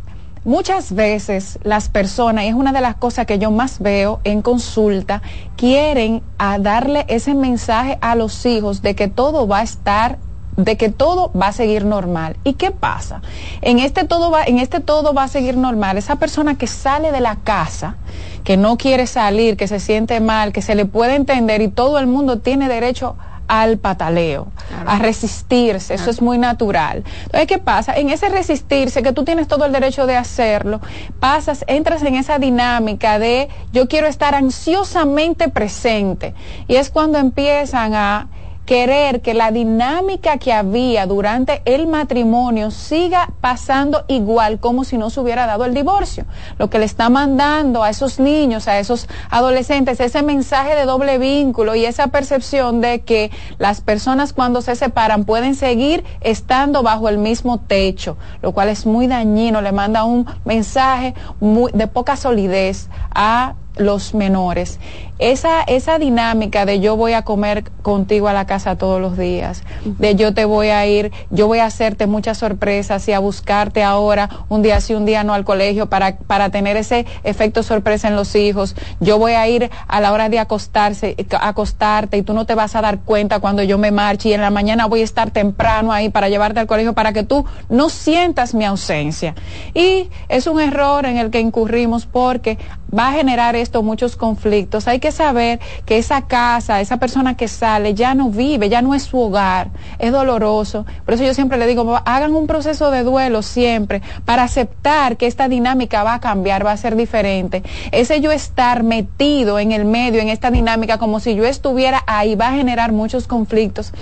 Muchas veces las personas, y es una de las cosas que yo más veo en consulta, quieren a darle ese mensaje a los hijos de que todo va a estar de que todo va a seguir normal. ¿Y qué pasa? En este todo va, en este todo va a seguir normal. Esa persona que sale de la casa, que no quiere salir, que se siente mal, que se le puede entender y todo el mundo tiene derecho al pataleo, a resistirse, eso es muy natural. Entonces, ¿qué pasa? En ese resistirse, que tú tienes todo el derecho de hacerlo, pasas, entras en esa dinámica de yo quiero estar ansiosamente presente. Y es cuando empiezan a querer que la dinámica que había durante el matrimonio siga pasando igual como si no se hubiera dado el divorcio. Lo que le está mandando a esos niños, a esos adolescentes, ese mensaje de doble vínculo y esa percepción de que las personas cuando se separan pueden seguir estando bajo el mismo techo, lo cual es muy dañino, le manda un mensaje muy, de poca solidez a los menores. Esa, esa dinámica de yo voy a comer contigo a la casa todos los días, de yo te voy a ir, yo voy a hacerte muchas sorpresas y a buscarte ahora un día sí, un día no al colegio para, para tener ese efecto sorpresa en los hijos. Yo voy a ir a la hora de acostarse, acostarte y tú no te vas a dar cuenta cuando yo me marche y en la mañana voy a estar temprano ahí para llevarte al colegio para que tú no sientas mi ausencia. Y es un error en el que incurrimos porque va a generar muchos conflictos. Hay que saber que esa casa, esa persona que sale, ya no vive, ya no es su hogar, es doloroso. Por eso yo siempre le digo, hagan un proceso de duelo siempre para aceptar que esta dinámica va a cambiar, va a ser diferente. Ese yo estar metido en el medio, en esta dinámica, como si yo estuviera ahí, va a generar muchos conflictos.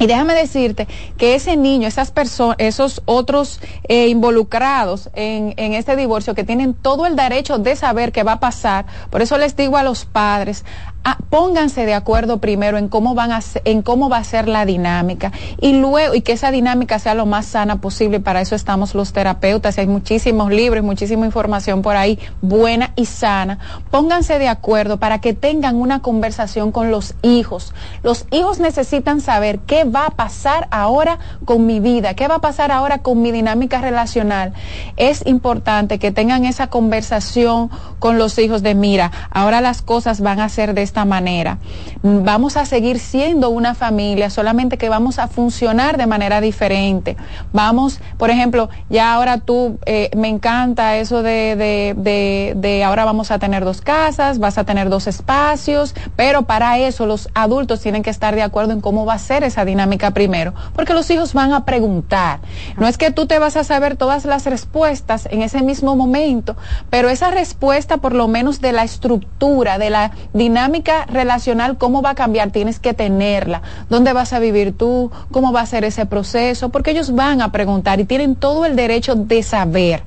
Y déjame decirte que ese niño, esas personas, esos otros eh, involucrados en, en este divorcio que tienen todo el derecho de saber qué va a pasar, por eso les digo a los padres, Ah, pónganse de acuerdo primero en cómo van a en cómo va a ser la dinámica. Y luego y que esa dinámica sea lo más sana posible. Para eso estamos los terapeutas. Hay muchísimos libros muchísima información por ahí buena y sana. Pónganse de acuerdo para que tengan una conversación con los hijos. Los hijos necesitan saber qué va a pasar ahora con mi vida qué va a pasar ahora con mi dinámica relacional. Es importante que tengan esa conversación con los hijos de mira ahora las cosas van a ser de esta manera. Vamos a seguir siendo una familia, solamente que vamos a funcionar de manera diferente. Vamos, por ejemplo, ya ahora tú, eh, me encanta eso de, de, de, de ahora vamos a tener dos casas, vas a tener dos espacios, pero para eso los adultos tienen que estar de acuerdo en cómo va a ser esa dinámica primero, porque los hijos van a preguntar. No es que tú te vas a saber todas las respuestas en ese mismo momento, pero esa respuesta por lo menos de la estructura, de la dinámica, relacional, cómo va a cambiar, tienes que tenerla. ¿Dónde vas a vivir tú? ¿Cómo va a ser ese proceso? Porque ellos van a preguntar y tienen todo el derecho de saber.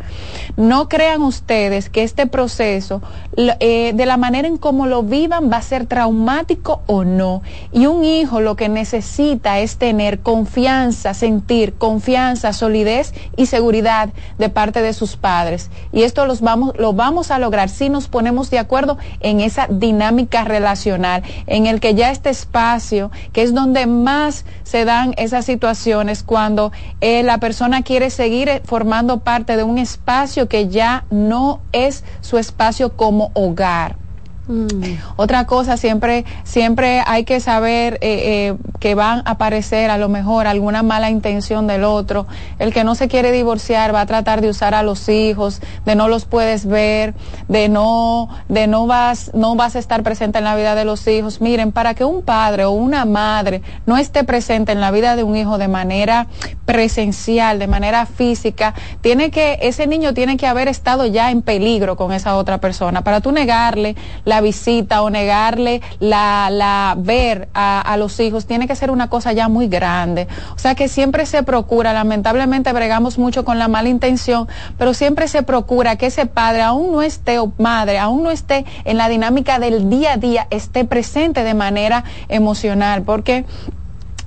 No crean ustedes que este proceso, eh, de la manera en cómo lo vivan, va a ser traumático o no. Y un hijo lo que necesita es tener confianza, sentir confianza, solidez y seguridad de parte de sus padres. Y esto los vamos, lo vamos a lograr si nos ponemos de acuerdo en esa dinámica relacional relacional, en el que ya este espacio, que es donde más se dan esas situaciones cuando eh, la persona quiere seguir eh, formando parte de un espacio que ya no es su espacio como hogar. Mm. Otra cosa, siempre, siempre hay que saber eh, eh, que van a aparecer a lo mejor alguna mala intención del otro. El que no se quiere divorciar va a tratar de usar a los hijos, de no los puedes ver, de no, de no vas, no vas a estar presente en la vida de los hijos. Miren, para que un padre o una madre no esté presente en la vida de un hijo de manera presencial, de manera física, tiene que, ese niño tiene que haber estado ya en peligro con esa otra persona. Para tú negarle la visita o negarle la, la ver a, a, los hijos tiene que ser una cosa ya muy grande. O sea que siempre se procura, lamentablemente bregamos mucho con la mala intención, pero siempre se procura que ese padre aún no esté o madre, aún no esté en la dinámica del día a día, esté presente de manera emocional, porque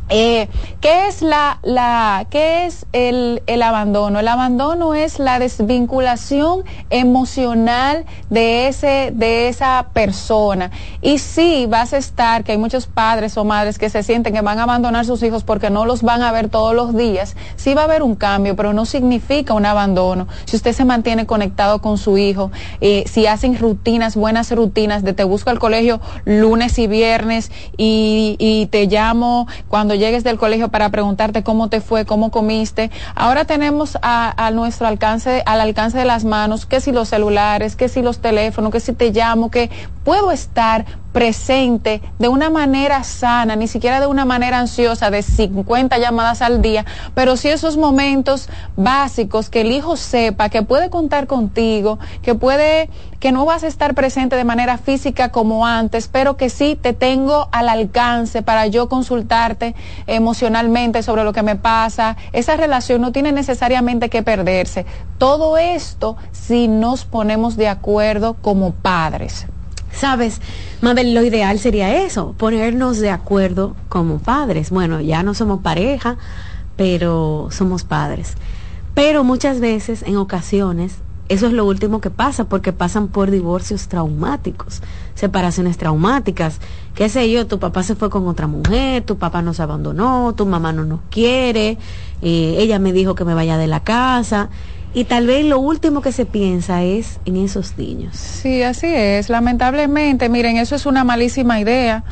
Eh, ¿Qué es la, la, qué es el, el abandono? El abandono es la desvinculación emocional de ese, de esa persona. Y sí vas a estar, que hay muchos padres o madres que se sienten que van a abandonar sus hijos porque no los van a ver todos los días. Sí va a haber un cambio, pero no significa un abandono. Si usted se mantiene conectado con su hijo, eh, si hacen rutinas, buenas rutinas, de te busco al colegio lunes y viernes y, y te llamo cuando llegues del colegio para preguntarte cómo te fue, cómo comiste. Ahora tenemos a, a, nuestro alcance, al alcance de las manos, que si los celulares, que si los teléfonos, que si te llamo, que puedo estar presente de una manera sana, ni siquiera de una manera ansiosa de 50 llamadas al día, pero sí esos momentos básicos que el hijo sepa que puede contar contigo, que puede, que no vas a estar presente de manera física como antes, pero que sí te tengo al alcance para yo consultarte emocionalmente sobre lo que me pasa. Esa relación no tiene necesariamente que perderse. Todo esto si nos ponemos de acuerdo como padres. Sabes, Mabel, lo ideal sería eso, ponernos de acuerdo como padres. Bueno, ya no somos pareja, pero somos padres. Pero muchas veces, en ocasiones, eso es lo último que pasa porque pasan por divorcios traumáticos, separaciones traumáticas. Qué sé yo, tu papá se fue con otra mujer, tu papá nos abandonó, tu mamá no nos quiere, eh, ella me dijo que me vaya de la casa y tal vez lo último que se piensa es en esos niños. Sí, así es. Lamentablemente, miren, eso es una malísima idea,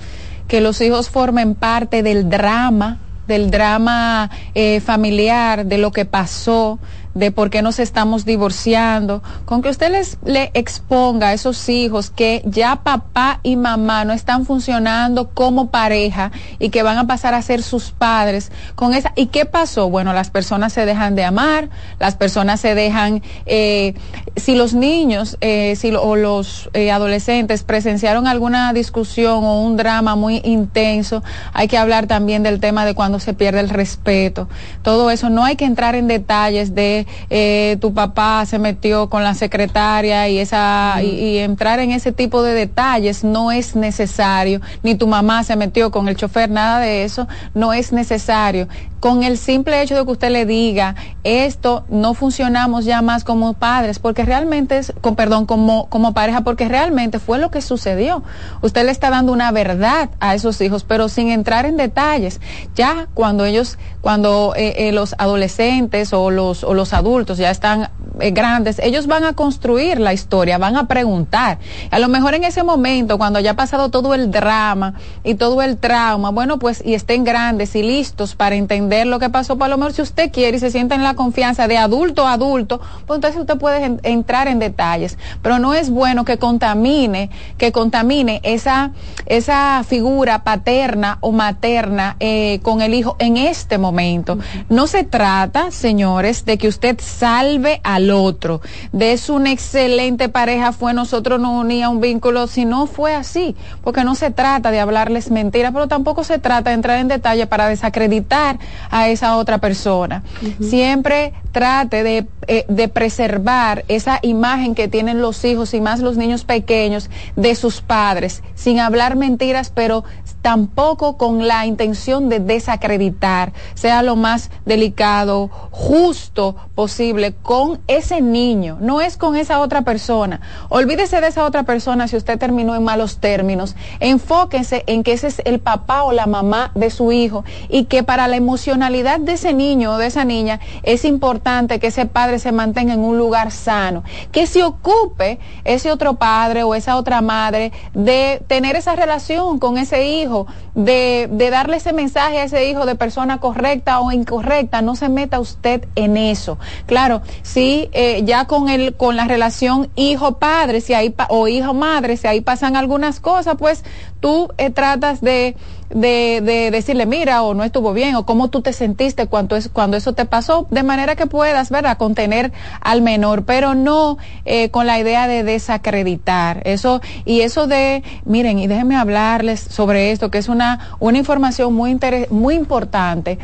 que los hijos formen parte del drama, del drama eh, familiar, de lo que pasó, de por qué nos estamos divorciando, con que usted les le exponga a esos hijos que ya papá y mamá no están funcionando como pareja y que van a pasar a ser sus padres con esa y qué pasó bueno las personas se dejan de amar las personas se dejan eh, si los niños eh, si o los eh, adolescentes presenciaron alguna discusión o un drama muy intenso hay que hablar también del tema de cuando se pierde el respeto. Todo eso no hay que entrar en detalles de eh, tu papá se metió con la secretaria y esa y, y, entrar en ese tipo de detalles no es necesario ni tu mamá se metió con el chofer nada de eso no es necesario. Con el simple hecho de que usted le diga esto no funcionamos ya más como padres porque realmente es con perdón como como pareja porque realmente fue lo que sucedió. Usted le está dando una verdad a esos hijos pero sin entrar en detalles. Ya cuando ellos cuando eh, eh, los adolescentes o los o los adultos ya están eh, grandes, ellos van a construir la historia, van a preguntar. A lo mejor en ese momento, cuando ya ha pasado todo el drama y todo el trauma, bueno, pues y estén grandes y listos para entender lo que pasó, por lo mejor si usted quiere y se sienta en la confianza de adulto a adulto, pues entonces usted puede en, entrar en detalles. Pero no es bueno que contamine, que contamine esa, esa figura paterna o materna eh, con el hijo en este momento. No se trata, señores, de que usted salve al otro. De es una excelente pareja fue nosotros no unía un vínculo, si no fue así, porque no se trata de hablarles mentiras, pero tampoco se trata de entrar en detalle para desacreditar a esa otra persona. Uh -huh. Siempre trate de, eh, de preservar esa imagen que tienen los hijos y más los niños pequeños de sus padres, sin hablar mentiras, pero tampoco con la intención de desacreditar, sea lo más delicado, justo posible con ese niño, no es con esa otra persona. Olvídese de esa otra persona si usted terminó en malos términos. Enfóquese en que ese es el papá o la mamá de su hijo y que para la emocionalidad de ese niño o de esa niña es importante que ese padre se mantenga en un lugar sano, que se ocupe ese otro padre o esa otra madre de tener esa relación con ese hijo de, de, darle ese mensaje a ese hijo de persona correcta o incorrecta, no se meta usted en eso. Claro, si eh, ya con el, con la relación hijo-padre, si ahí, o hijo-madre, si ahí pasan algunas cosas, pues tú eh, tratas de, de, de, decirle, mira, o no estuvo bien, o cómo tú te sentiste cuando, es, cuando eso te pasó, de manera que puedas, ¿verdad?, contener al menor, pero no eh, con la idea de desacreditar. Eso, y eso de, miren, y déjenme hablarles sobre esto, que es una, una información muy, muy importante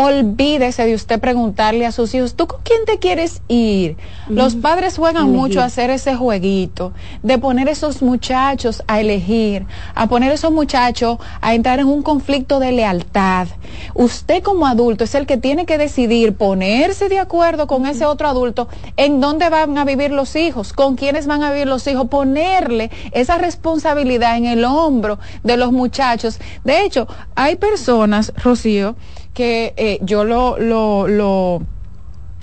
olvídese de usted preguntarle a sus hijos, ¿tú con quién te quieres ir? Los padres juegan Elegir. mucho a hacer ese jueguito, de poner esos muchachos a elegir, a poner esos muchachos a entrar en un conflicto de lealtad. Usted como adulto es el que tiene que decidir ponerse de acuerdo con ese otro adulto en dónde van a vivir los hijos, con quiénes van a vivir los hijos, ponerle esa responsabilidad en el hombro de los muchachos. De hecho, hay personas, Rocío, que eh, yo lo, lo, lo,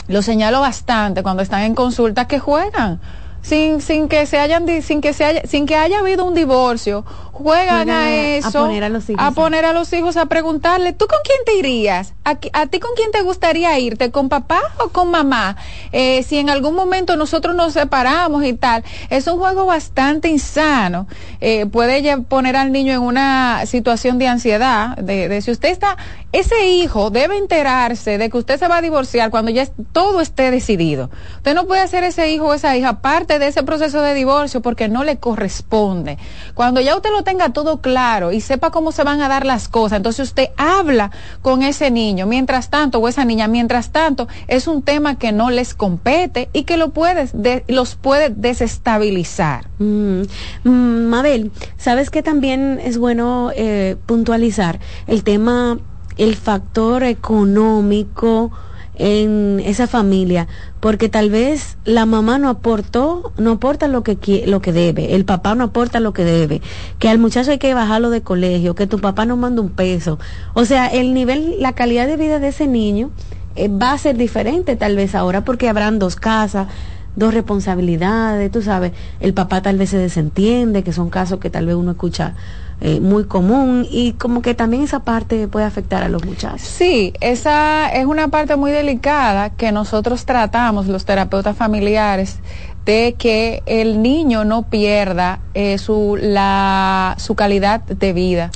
lo señalo bastante cuando están en consulta que juegan sin, sin que se hayan sin que se haya, sin que haya habido un divorcio juegan Juegan a a- a eso poner a los hijos a poner a los hijos a preguntarle tú con quién te irías a, a ti con quién te gustaría irte con papá o con mamá Eh, si en algún momento nosotros nos separamos y tal es un juego bastante insano. Eh, puede poner al niño en una situación de ansiedad de, de si usted está ese hijo debe enterarse de que usted se va a divorciar cuando ya todo esté decidido. Usted no puede hacer ese hijo o esa hija parte de ese proceso de divorcio porque no le corresponde. Cuando ya usted lo tenga todo claro y sepa cómo se van a dar las cosas entonces usted habla con ese niño. Mientras tanto o esa niña mientras tanto es un tema que no les compete y que lo puedes de- los puede desestabilizar. Mm, mm, Mabel, ¿sabes que también es bueno eh, puntualizar el tema, el factor económico en esa familia? Porque tal vez la mamá no aportó, no aporta lo que lo que debe, el papá no aporta lo que debe, que al muchacho hay que bajarlo de colegio, que tu papá no manda un peso. O sea, el nivel, la calidad de vida de ese niño eh, va a ser diferente tal vez ahora porque habrán dos casas, dos responsabilidades, tú sabes, el papá tal vez se desentiende, que son casos que tal vez uno escucha eh, muy común y como que también esa parte puede afectar a los muchachos. Sí, esa es una parte muy delicada que nosotros tratamos, los terapeutas familiares, de que el niño no pierda eh, su, la, su calidad de vida.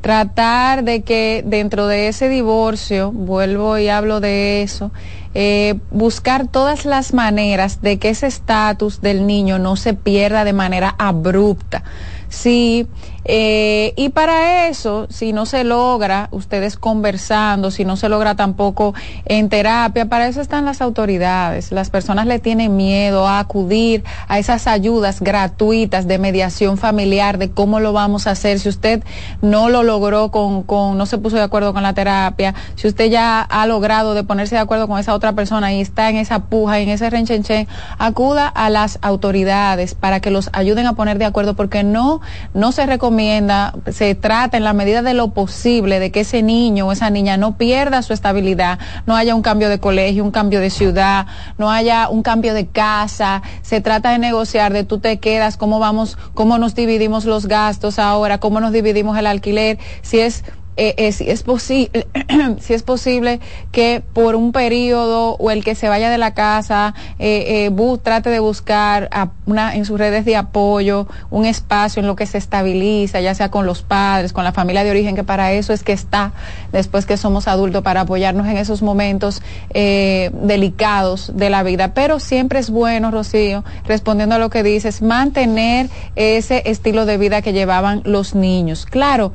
Tratar de que dentro de ese divorcio, vuelvo y hablo de eso, eh, buscar todas las maneras de que ese estatus del niño no se pierda de manera abrupta. Sí, eh, y para eso, si no se logra, ustedes conversando, si no se logra tampoco en terapia, para eso están las autoridades. Las personas le tienen miedo a acudir a esas ayudas gratuitas de mediación familiar, de cómo lo vamos a hacer. Si usted no lo logró con, con no se puso de acuerdo con la terapia, si usted ya ha logrado de ponerse de acuerdo con esa otra persona y está en esa puja, en ese renchenchen, acuda a las autoridades para que los ayuden a poner de acuerdo, porque no, no se recomienda, se trata en la medida de lo posible de que ese niño o esa niña no pierda su estabilidad, no haya un cambio de colegio, un cambio de ciudad, no haya un cambio de casa, se trata de negociar, de tú te quedas, cómo vamos, cómo nos dividimos los gastos ahora, cómo nos dividimos el alquiler, si es eh, eh, si es posible si es posible que por un periodo o el que se vaya de la casa eh, eh, trate de buscar una en sus redes de apoyo un espacio en lo que se estabiliza ya sea con los padres con la familia de origen que para eso es que está después que somos adultos para apoyarnos en esos momentos delicados de la vida. Pero siempre es bueno Rocío respondiendo a lo que dices mantener ese estilo de vida que llevaban los niños. Claro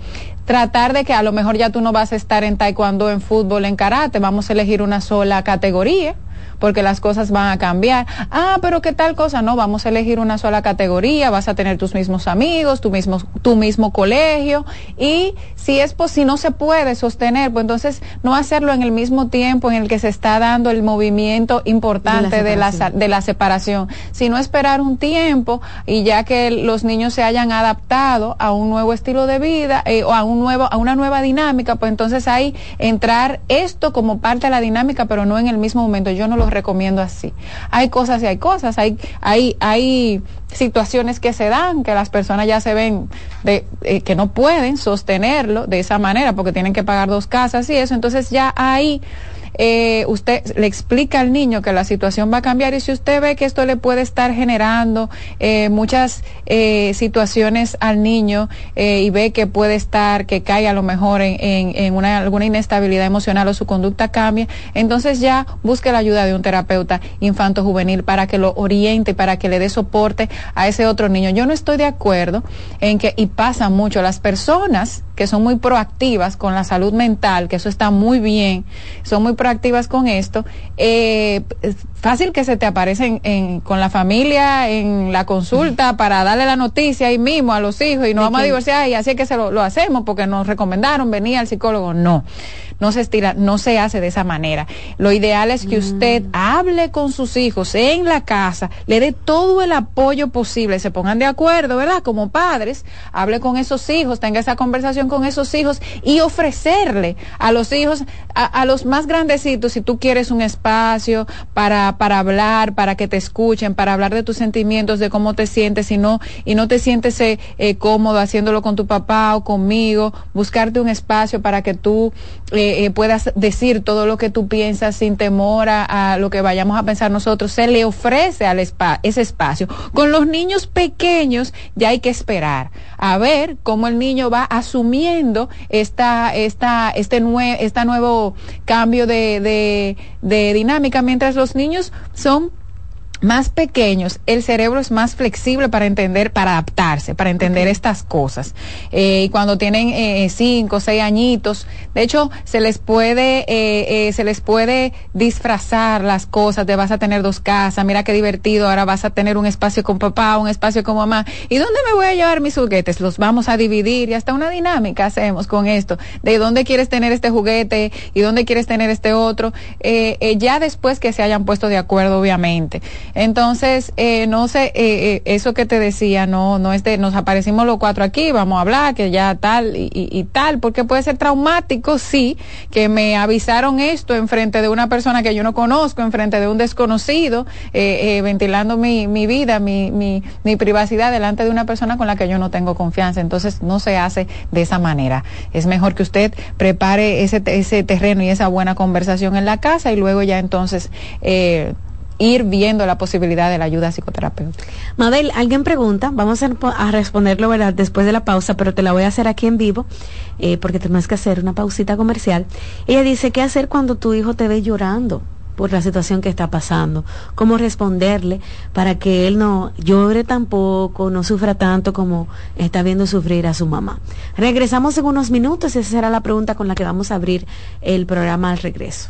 tratar de que a lo mejor ya tú no vas a estar en taekwondo, en fútbol, en karate, vamos a elegir una sola categoría porque las cosas van a cambiar. Ah, pero qué tal cosa, no, vamos a elegir una sola categoría, vas a tener tus mismos amigos, tu mismo, tu mismo colegio y si es pues, si no se puede sostener, pues entonces no hacerlo en el mismo tiempo en el que se está dando el movimiento importante de la, de la separación, sino esperar un tiempo y ya que los niños se hayan adaptado a un nuevo estilo de vida eh, o a un nuevo a una nueva dinámica, pues entonces ahí entrar esto como parte de la dinámica, pero no en el mismo momento. Yo no lo recomiendo así. Hay cosas y hay cosas, hay hay hay situaciones que se dan que las personas ya se ven de eh, que no pueden sostenerlo de esa manera porque tienen que pagar dos casas y eso, entonces ya ahí eh, usted le explica al niño que la situación va a cambiar y si usted ve que esto le puede estar generando eh, muchas eh, situaciones al niño eh, y ve que puede estar, que cae a lo mejor en, en, en una, alguna inestabilidad emocional o su conducta cambie, entonces ya busque la ayuda de un terapeuta infanto juvenil para que lo oriente, para que le dé soporte a ese otro niño. Yo no estoy de acuerdo en que, y pasa mucho, las personas que son muy proactivas con la salud mental, que eso está muy bien, son muy proactivas con esto, eh, es fácil que se te aparecen en, con la familia en la consulta para darle la noticia ahí mismo a los hijos y no vamos a divorciar y así es que se lo, lo hacemos porque nos recomendaron venir al psicólogo. No no se estira, no se hace de esa manera. Lo ideal es que usted hable con sus hijos en la casa, le dé todo el apoyo posible, se pongan de acuerdo, ¿verdad? Como padres, hable con esos hijos, tenga esa conversación con esos hijos y ofrecerle a los hijos, a, los más grandecitos, si tú quieres un espacio para, para hablar, para que te escuchen, para hablar de tus sentimientos, de cómo te sientes y no, y no te sientes eh, eh, cómodo haciéndolo con tu papá o conmigo, buscarte un espacio para que tú eh, eh, puedas decir todo lo que tú piensas sin temor a, lo que vayamos a pensar nosotros, se le ofrece al ese espacio. Con los niños pequeños ya hay que esperar a ver cómo el niño va asumiendo esta, esta, este nue esta nuevo cambio de, de dinámica, mientras los niños son más pequeños, el cerebro es más flexible para entender, para adaptarse, para entender estas cosas. Eh, y cuando tienen eh, cinco, seis añitos, de hecho, se les puede, eh, eh, se les puede disfrazar las cosas de vas a tener dos casas, mira qué divertido, ahora vas a tener un espacio con papá, un espacio con mamá. ¿Y dónde me voy a llevar mis juguetes? Los vamos a dividir y hasta una dinámica hacemos con esto, de dónde quieres tener este juguete y dónde quieres tener este otro, ya después que se hayan puesto de acuerdo, obviamente. Entonces, eh, no sé, eh, eh, eso que te decía, no, no es de, nos aparecimos los cuatro aquí, vamos a hablar, que ya tal y, y, tal, porque puede ser traumático, sí, que me avisaron esto en frente de una persona que yo no conozco, en frente de un desconocido, ventilando mi, mi vida, mi, mi, mi privacidad delante de una persona con la que yo no tengo confianza. Entonces, no se hace de esa manera. Es mejor que usted prepare ese, ese terreno y esa buena conversación en la casa y luego ya entonces, eh, ir viendo la posibilidad de la ayuda psicoterapéutica. Mabel, alguien pregunta, vamos a, responderlo ¿verdad? después de la pausa, pero te la voy a hacer aquí en vivo, eh, porque tenemos que hacer una pausita comercial. Ella dice, ¿qué hacer cuando tu hijo te ve llorando? por la situación que está pasando, cómo responderle para que él no llore tampoco, no sufra tanto como está viendo sufrir a su mamá. Regresamos en unos minutos, esa será la pregunta con la que vamos a abrir el programa al regreso.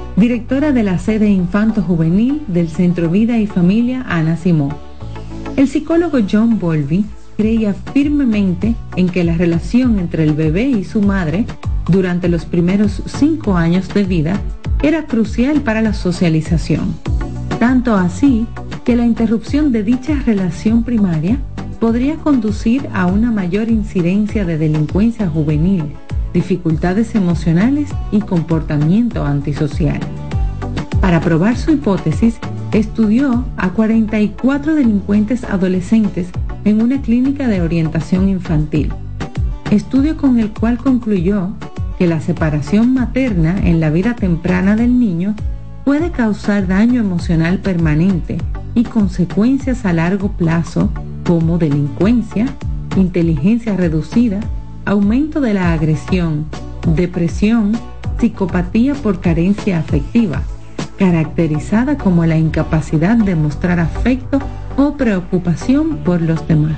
directora de la sede Infanto Juvenil del Centro Vida y Familia Ana Simó. El psicólogo John Bolby creía firmemente en que la relación entre el bebé y su madre durante los primeros cinco años de vida era crucial para la socialización. Tanto así que la interrupción de dicha relación primaria podría conducir a una mayor incidencia de delincuencia juvenil dificultades emocionales y comportamiento antisocial. Para probar su hipótesis, estudió a 44 delincuentes adolescentes en una clínica de orientación infantil, estudio con el cual concluyó que la separación materna en la vida temprana del niño puede causar daño emocional permanente y consecuencias a largo plazo como delincuencia, inteligencia reducida, aumento de la agresión, depresión, psicopatía por carencia afectiva, caracterizada como la incapacidad de mostrar afecto o preocupación por los demás.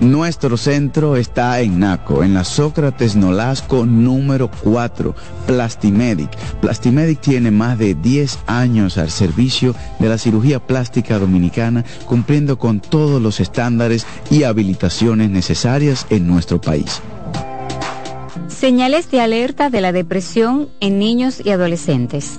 Nuestro centro está en Naco, en la Sócrates Nolasco número 4, Plastimedic. Plastimedic tiene más de 10 años al servicio de la cirugía plástica dominicana, cumpliendo con todos los estándares y habilitaciones necesarias en nuestro país. Señales de alerta de la depresión en niños y adolescentes.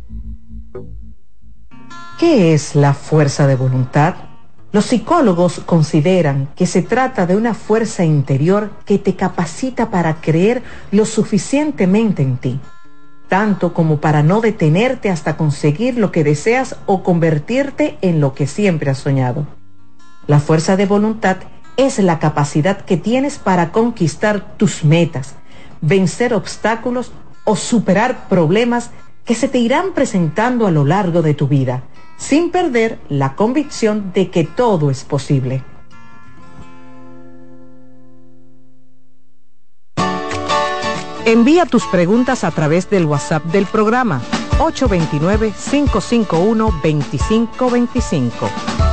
¿Qué es la fuerza de voluntad? Los psicólogos consideran que se trata de una fuerza interior que te capacita para creer lo suficientemente en ti, tanto como para no detenerte hasta conseguir lo que deseas o convertirte en lo que siempre has soñado. La fuerza de voluntad es la capacidad que tienes para conquistar tus metas, vencer obstáculos o superar problemas que se te irán presentando a lo largo de tu vida, sin perder la convicción de que todo es posible. Envía tus preguntas a través del WhatsApp del programa 829-551-2525.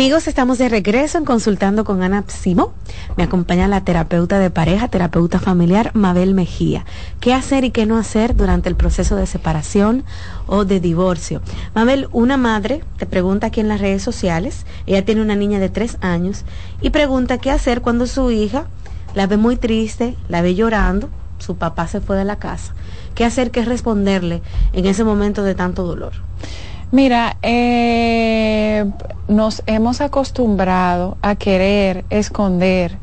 Amigos, estamos de regreso en Consultando con Ana Simo. Me acompaña la terapeuta de pareja, terapeuta familiar, Mabel Mejía. ¿Qué hacer y qué no hacer durante el proceso de separación o de divorcio? Mabel, una madre te pregunta aquí en las redes sociales, ella tiene una niña de tres años, y pregunta qué hacer cuando su hija la ve muy triste, la ve llorando, su papá se fue de la casa. ¿Qué hacer, qué responderle en ese momento de tanto dolor? Mira, eh, nos hemos acostumbrado a querer esconder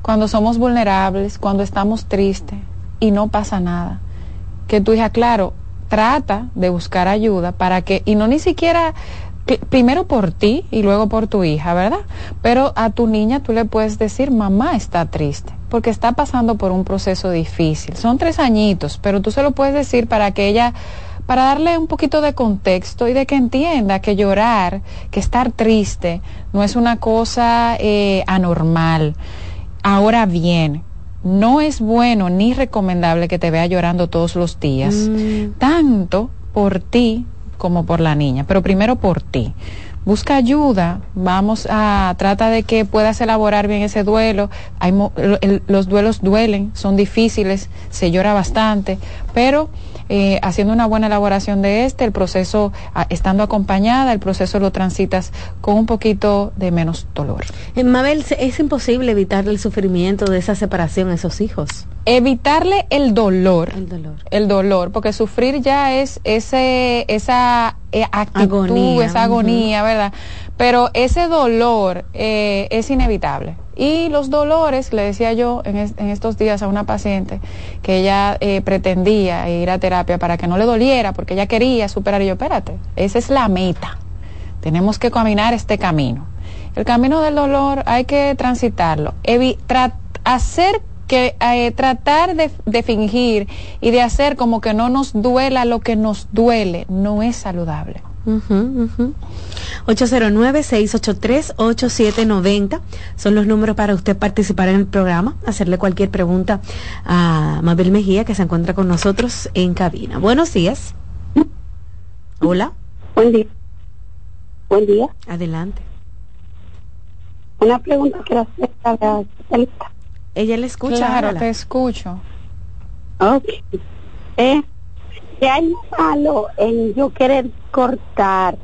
cuando somos vulnerables, cuando estamos tristes y no pasa nada. Que tu hija, claro, trata de buscar ayuda para que, y no ni siquiera primero por ti y luego por tu hija, ¿verdad? Pero a tu niña tú le puedes decir, mamá está triste, porque está pasando por un proceso difícil. Son tres añitos, pero tú se lo puedes decir para que ella, para darle un poquito de contexto y de que entienda que llorar, que estar triste, no es una cosa eh, anormal. Ahora bien, no es bueno ni recomendable que te vea llorando todos los días, mm. tanto por ti como por la niña, pero primero por ti. Busca ayuda, vamos a, trata de que puedas elaborar bien ese duelo. Hay, los duelos duelen, son difíciles, se llora bastante, pero eh, haciendo una buena elaboración de este, el proceso, estando acompañada, el proceso lo transitas con un poquito de menos dolor. Eh, Mabel, ¿es imposible evitar el sufrimiento de esa separación a esos hijos? Evitarle el dolor. El dolor. El dolor, porque sufrir ya es ese, esa eh, actitud, agonía. esa agonía, ¿verdad? Pero ese dolor es inevitable y los dolores, le decía yo en, estos días a una paciente que ella eh, pretendía ir a terapia para que no le doliera, porque ella quería superar. Y yo, espérate, esa es la meta. Tenemos que caminar este camino. El camino del dolor hay que transitarlo. hacer que eh, tratar de, fingir y de hacer como que no nos duela lo que nos duele no es saludable. 809-683-8790 son los números para usted participar en el programa, hacerle cualquier pregunta a Mabel Mejía que se encuentra con nosotros en cabina. Buenos días. Hola. Buen día. Buen día. Adelante. Una pregunta que hacer a la especialista. Ella le escucha. Claro, te escucho. Ok. Eh, ¿Qué hay malo en yo querer cortar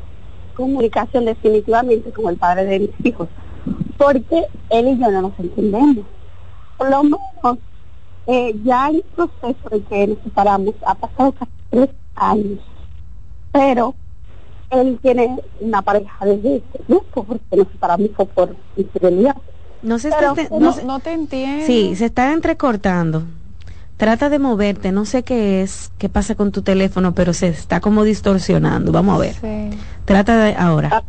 comunicación definitivamente con el padre de mis hijos? Porque él y yo no nos entendemos. Por lo menos, eh, ya un proceso de que nos separamos, ha pasado casi tres años, pero él tiene una pareja desde ese grupo, porque nos separamos por infidelidad. No, se está, no, no te entiendo. Sí, se está entrecortando. Trata de moverte, no sé qué es, qué pasa con tu teléfono, pero se está como distorsionando. Vamos a ver. Trata de ahora. Ah,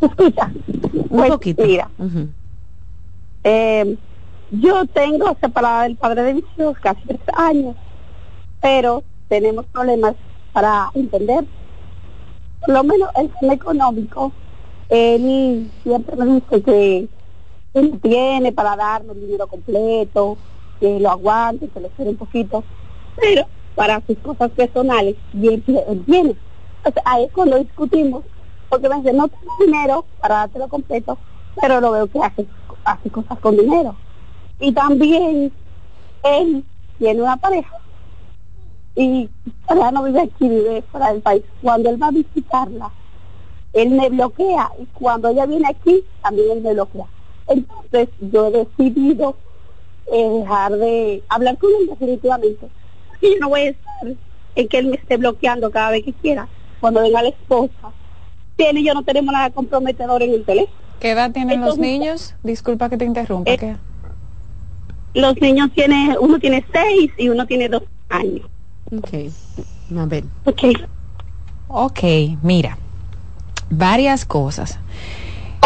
escucha, un pues, poquito. Mira, eh, yo tengo separada del padre de mis hijos casi tres años, pero tenemos problemas para entender. Por lo menos el tema económico, él siempre me dice que él tiene para darme el dinero completo, que lo aguante, que lo espere un poquito, pero para sus cosas personales, bien, tiene. Entonces ahí es cuando discutimos, porque me dice, no tengo dinero para dártelo completo, pero lo veo que hace, hace cosas con dinero. Y también él tiene una pareja y ya no vive aquí, vive fuera del país. Cuando él va a visitarla, él me bloquea y cuando ella viene aquí, también él me bloquea. Entonces yo he decidido dejar de hablar con él definitivamente. Y yo no voy a estar en que él me esté bloqueando cada vez que quiera. Cuando venga la esposa, tiene y yo no tenemos nada comprometedor en el teléfono. ¿Qué edad tienen los niños? Disculpa que te interrumpa. Eh, los niños tienen, uno tiene seis y uno tiene dos años. Ok, a ver. Ok. Ok, mira, varias cosas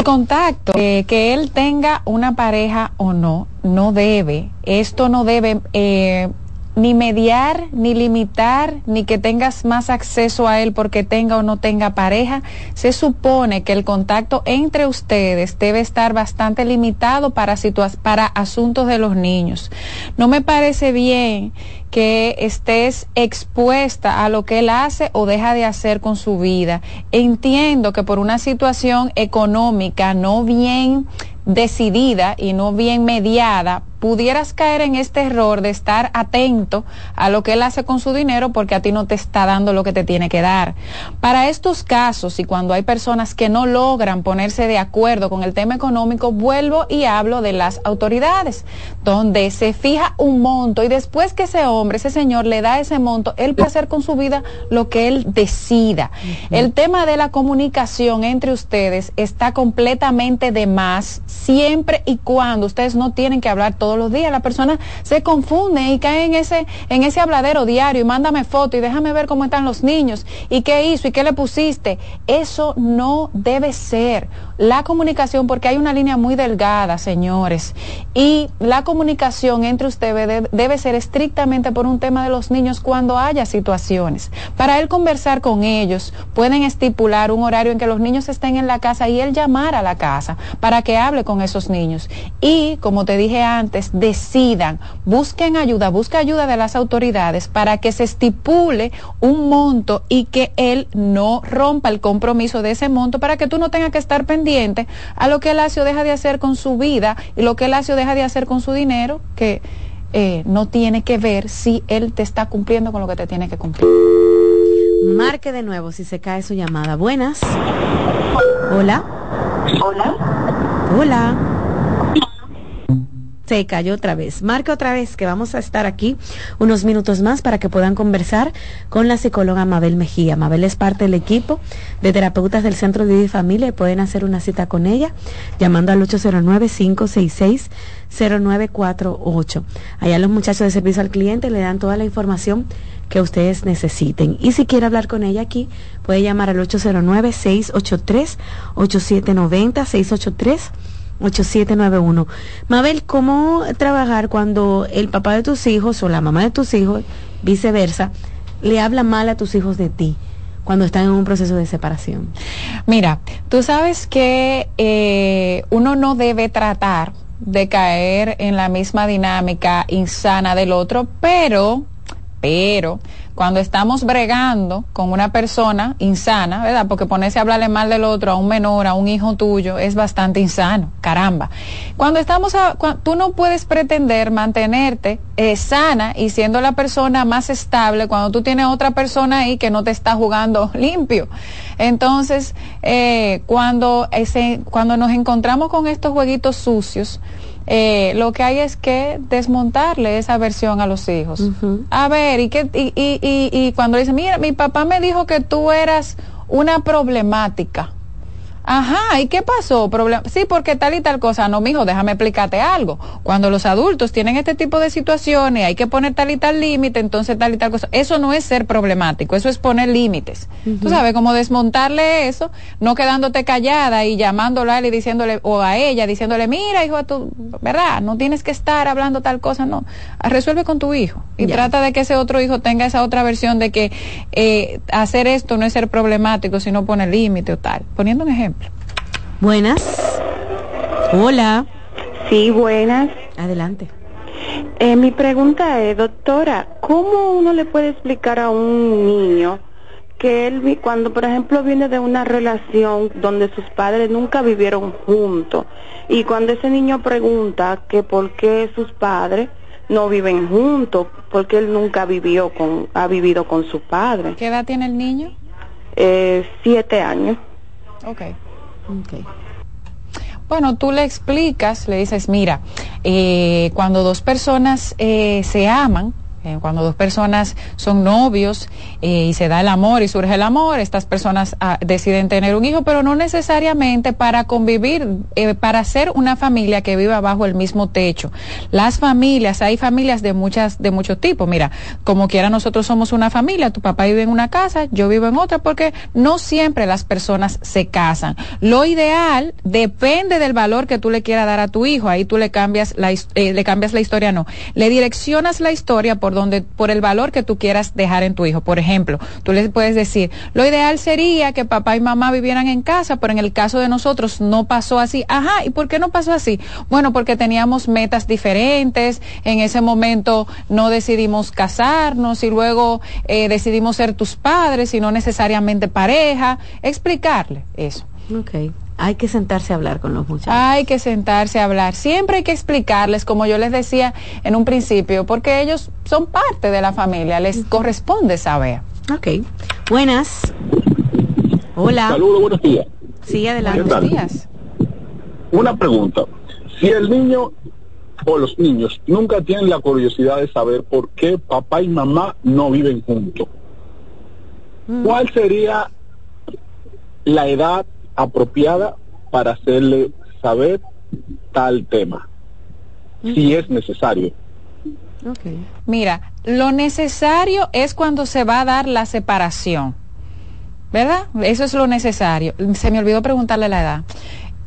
contacto, eh, que él tenga una pareja o no, no debe, esto no debe eh, ni mediar, ni limitar, ni que tengas más acceso a él porque tenga o no tenga pareja. Se supone que el contacto entre ustedes debe estar bastante limitado para, para asuntos de los niños. No me parece bien que estés expuesta a lo que él hace o deja de hacer con su vida. Entiendo que por una situación económica no bien decidida y no bien mediada, pudieras caer en este error de estar atento a lo que él hace con su dinero porque a ti no te está dando lo que te tiene que dar. Para estos casos y cuando hay personas que no logran ponerse de acuerdo con el tema económico, vuelvo y hablo de las autoridades, donde se fija un monto y después que ese hombre, ese señor le da ese monto, él puede hacer con su vida lo que él decida. El tema de la comunicación entre ustedes está completamente de más siempre y cuando ustedes no tienen que hablar los días. La persona se confunde y cae en ese, en ese habladero diario y mándame foto y déjame ver cómo están los niños y qué hizo y qué le pusiste. Eso no debe ser. La comunicación, porque hay una línea muy delgada, señores, y la comunicación entre ustedes debe, ser estrictamente por un tema de los niños cuando haya situaciones. Para él conversar con ellos, pueden estipular un horario en que los niños estén en la casa y él llamar a la casa para que hable con esos niños. Y, como te dije antes, decidan, busquen ayuda, busca ayuda de las autoridades para que se estipule un monto y que él no rompa el compromiso de ese monto para que tú no tengas que estar pendiente a lo que el Lacio deja de hacer con su vida y lo que el Lacio deja de hacer con su dinero, que eh, no tiene que ver si él te está cumpliendo con lo que te tiene que cumplir. Marque de nuevo si se cae su llamada. Buenas. Hola. Hola. Hola se cayó otra vez. Marca otra vez que vamos a estar aquí unos minutos más para que puedan conversar con la psicóloga Mabel Mejía. Mabel es parte del equipo de terapeutas del Centro de Familia y pueden hacer una cita con ella llamando al 809-566-0948. Allá los muchachos de servicio al cliente le dan toda la información que ustedes necesiten. Y si quiere hablar con ella aquí, puede llamar al 809-683-8790, 683 8791. Mabel, ¿cómo trabajar cuando el papá de tus hijos o la mamá de tus hijos, viceversa, le habla mal a tus hijos de ti? cuando están en un proceso de separación? Mira, tú sabes que eh, uno no debe tratar de caer en la misma dinámica insana del otro, pero, pero, cuando estamos bregando con una persona insana, ¿verdad? Porque ponerse a hablarle mal del otro a un menor, a un hijo tuyo, es bastante insano, caramba. Cuando estamos, a, tú no puedes pretender mantenerte eh, sana y siendo la persona más estable cuando tú tienes otra persona ahí que no te está jugando limpio. Entonces, eh, cuando, ese, cuando nos encontramos con estos jueguitos sucios, eh, lo que hay es que desmontarle esa versión a los hijos. A ver, y, que, y, y, y, cuando dice, mira, mi papá me dijo que tú eras una problemática. Ajá, ¿y qué pasó? sí, porque tal y tal cosa. No, mijo, déjame explicarte algo. Cuando los adultos tienen este tipo de situaciones, hay que poner tal y tal límite, entonces tal y tal cosa. Eso no es ser problemático, eso es poner límites. Tú sabes, como desmontarle eso, no quedándote callada y llamándola a él y diciéndole, o a ella, diciéndole, mira, hijo, tú, ¿verdad? No tienes que estar hablando tal cosa, no. Resuelve con tu hijo y trata de que ese otro hijo tenga esa otra versión de que eh, hacer esto no es ser problemático, sino poner límite o tal. Poniendo un ejemplo. Buenas. Hola. Sí, buenas. Adelante. Eh, mi pregunta es, doctora, ¿cómo uno le puede explicar a un niño que él, cuando por ejemplo viene de una relación donde sus padres nunca vivieron juntos, y cuando ese niño pregunta que por qué sus padres no viven juntos, porque él nunca vivió con, ha vivido con su padre. ¿Qué edad tiene el niño? Eh, siete años. Okay. Bueno, tú le explicas, le dices, mira, eh, cuando dos personas eh, se aman, eh, cuando dos personas son novios eh, y se da el amor y surge el amor, estas personas ah, deciden tener un hijo, pero no necesariamente para convivir, eh, para ser una familia que viva bajo el mismo techo. Las familias, hay familias de muchas, de muchos tipos. Mira, como quiera nosotros somos una familia, tu papá vive en una casa, yo vivo en otra, porque no siempre las personas se casan. Lo ideal depende del valor que tú le quieras dar a tu hijo. Ahí tú le cambias la, le cambias la historia, no. Le direccionas la historia por donde, por el valor que tú quieras dejar en tu hijo. Por ejemplo, tú le puedes decir, lo ideal sería que papá y mamá vivieran en casa, pero en el caso de nosotros no pasó así. Ajá, ¿y por qué no pasó así? Bueno, porque teníamos metas diferentes, en ese momento no decidimos casarnos y luego eh, decidimos ser tus padres y no necesariamente pareja. Explicarle eso. Ok. Hay que sentarse a hablar con los muchachos. Hay que sentarse a hablar. Siempre hay que explicarles, como yo les decía en un principio, porque ellos son parte de la familia, les corresponde saber. Ok. Buenas. Hola. Saludos, buenos días. Sí, adelante. Buenos días. Una pregunta. Si el niño o los niños nunca tienen la curiosidad de saber por qué papá y mamá no viven juntos, ¿cuál sería la edad apropiada para hacerle saber tal tema? Si es necesario. Mira, lo necesario es cuando se va a dar la separación. ¿Verdad? Eso es lo necesario. Se me olvidó preguntarle la edad.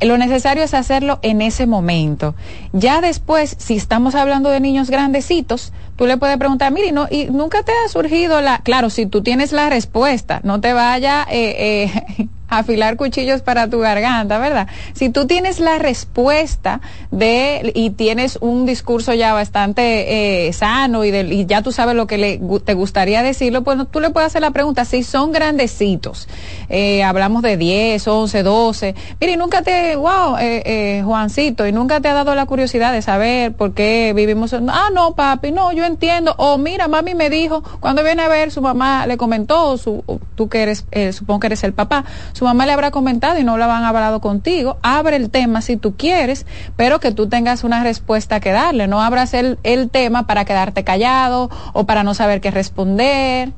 Lo necesario es hacerlo en ese momento. Ya después, si estamos hablando de niños grandecitos, tú le puedes preguntar, mire, no, y nunca te ha surgido la, claro, si tú tienes la respuesta, no te vaya eh, eh, a afilar cuchillos para tu garganta, ¿verdad? Si tú tienes la respuesta de y tienes un discurso ya bastante eh, sano y, de, y ya tú sabes lo que le, te gustaría decirlo, pues tú le puedes hacer la pregunta, si son grandecitos, eh, hablamos de 10, 11, 12, mire, nunca te, wow, eh, eh, Juancito, y nunca te ha dado la curiosidad de saber por qué vivimos, ah, no, papi, no, yo entiendo, o mira, mami me dijo, cuando viene a ver, su mamá le comentó, su, o tú que eres, eh, supongo que eres el papá, su mamá le habrá comentado y no lo han hablado contigo, abre el tema si tú quieres, pero que tú tengas una respuesta que darle, no abras el, el tema para quedarte callado o para no saber qué responder.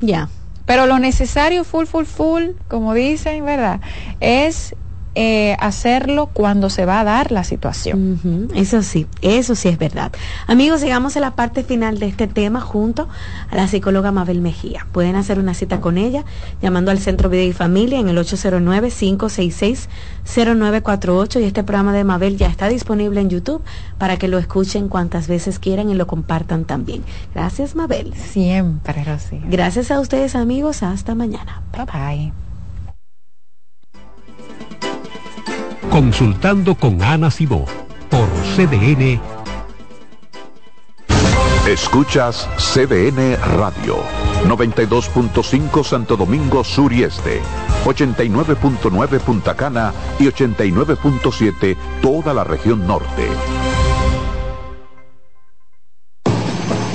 Ya. Pero lo necesario, full, full, full, como dicen, ¿verdad? Es eh, hacerlo cuando se va a dar la situación. Eso sí, eso sí es verdad. Amigos, llegamos a la parte final de este tema junto a la psicóloga Mabel Mejía. Pueden hacer una cita con ella llamando al Centro Vida y Familia en el 809-566-0948 y este programa de Mabel ya está disponible en YouTube para que lo escuchen cuantas veces quieran y lo compartan también. Gracias, Mabel. Siempre. Gracias a ustedes, amigos. Hasta mañana. Bye bye. Consultando con Ana Simó por CDN. Escuchas CDN Radio, 92.5 Santo Domingo Sur y Este, 89.9 Punta Cana y 89.7 toda la región norte.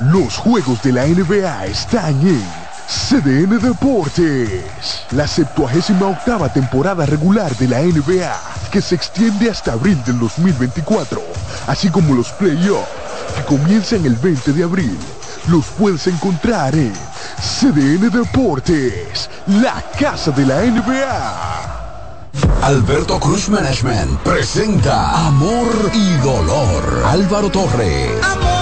Los juegos de la NBA están en CDN Deportes. La 78 octava temporada regular de la NBA, que se extiende hasta abril del 2024, así como los playoffs, que comienzan el 20 de abril. Los puedes encontrar en CDN Deportes, la casa de la NBA. Alberto Cruz Management presenta Amor y Dolor. Álvaro Torres.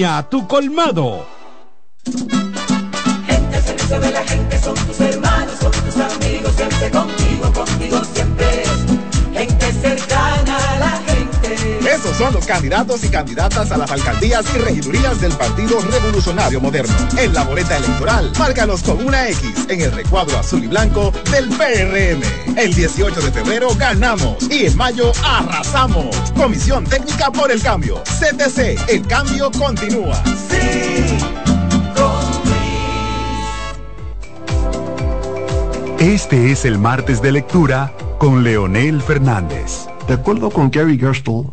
a tu colmado. Gente servicio de la gente son tus hermanos, son tus amigos, siempre contigo, contigo Esos son los candidatos y candidatas a las alcaldías y regidurías del Partido Revolucionario Moderno. En la boleta electoral, márcalos con una X en el recuadro azul y blanco del PRM. El 18 de febrero ganamos y en mayo arrasamos. Comisión Técnica por el Cambio. CTC, el cambio continúa. Este es el martes de lectura con Leonel Fernández. De acuerdo con Gary Gerstle,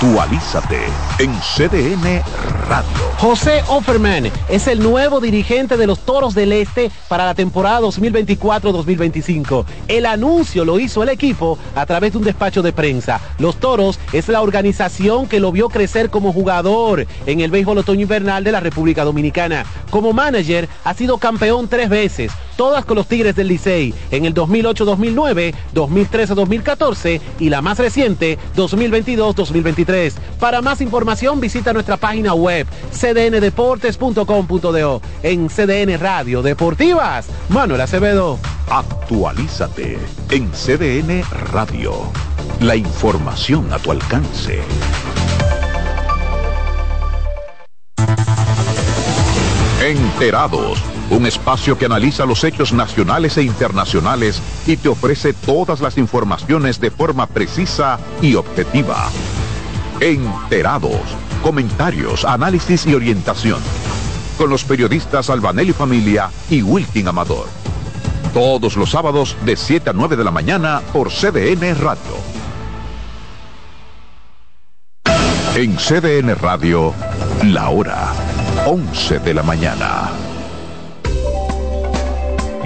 Actualízate en CDN Radio. José Offerman es el nuevo dirigente de los Toros del Este para la temporada 2024-2025. El anuncio lo hizo el equipo a través de un despacho de prensa. Los Toros es la organización que lo vio crecer como jugador en el béisbol otoño invernal de la República Dominicana. Como manager ha sido campeón tres veces, todas con los Tigres del Licey en el 2008-2009, 2013-2014 y la más reciente 2022-2023. Para más información visita nuestra página web cdndeportes.com.do en CDN Radio Deportivas. Manuel Acevedo. Actualízate en CDN Radio. La información a tu alcance. Enterados, un espacio que analiza los hechos nacionales e internacionales y te ofrece todas las informaciones de forma precisa y objetiva. Enterados, comentarios, análisis y orientación. Con los periodistas Albanelli Familia y Wilkin Amador. Todos los sábados de 7 a 9 de la mañana por CDN Radio. En CDN Radio, la hora 11 de la mañana.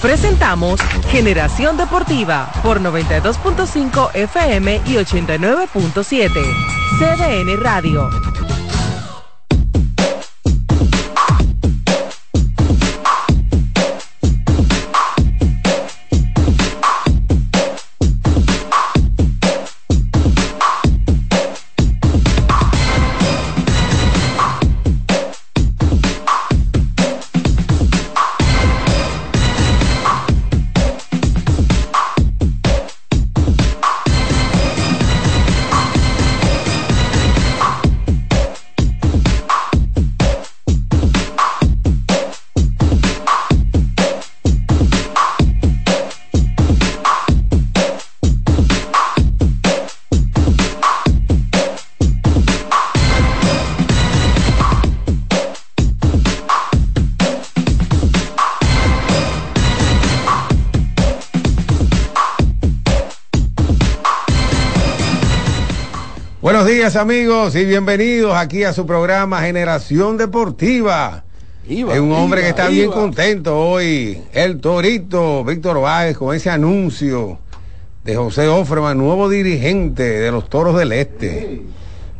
Presentamos Generación Deportiva por 92.5 FM y 89.7. CDN Radio. Días amigos y bienvenidos aquí a su programa Generación Deportiva. es un hombre que está bien contento hoy, el Torito Víctor Báez con ese anuncio de José Offerman, nuevo dirigente de los Toros del Este.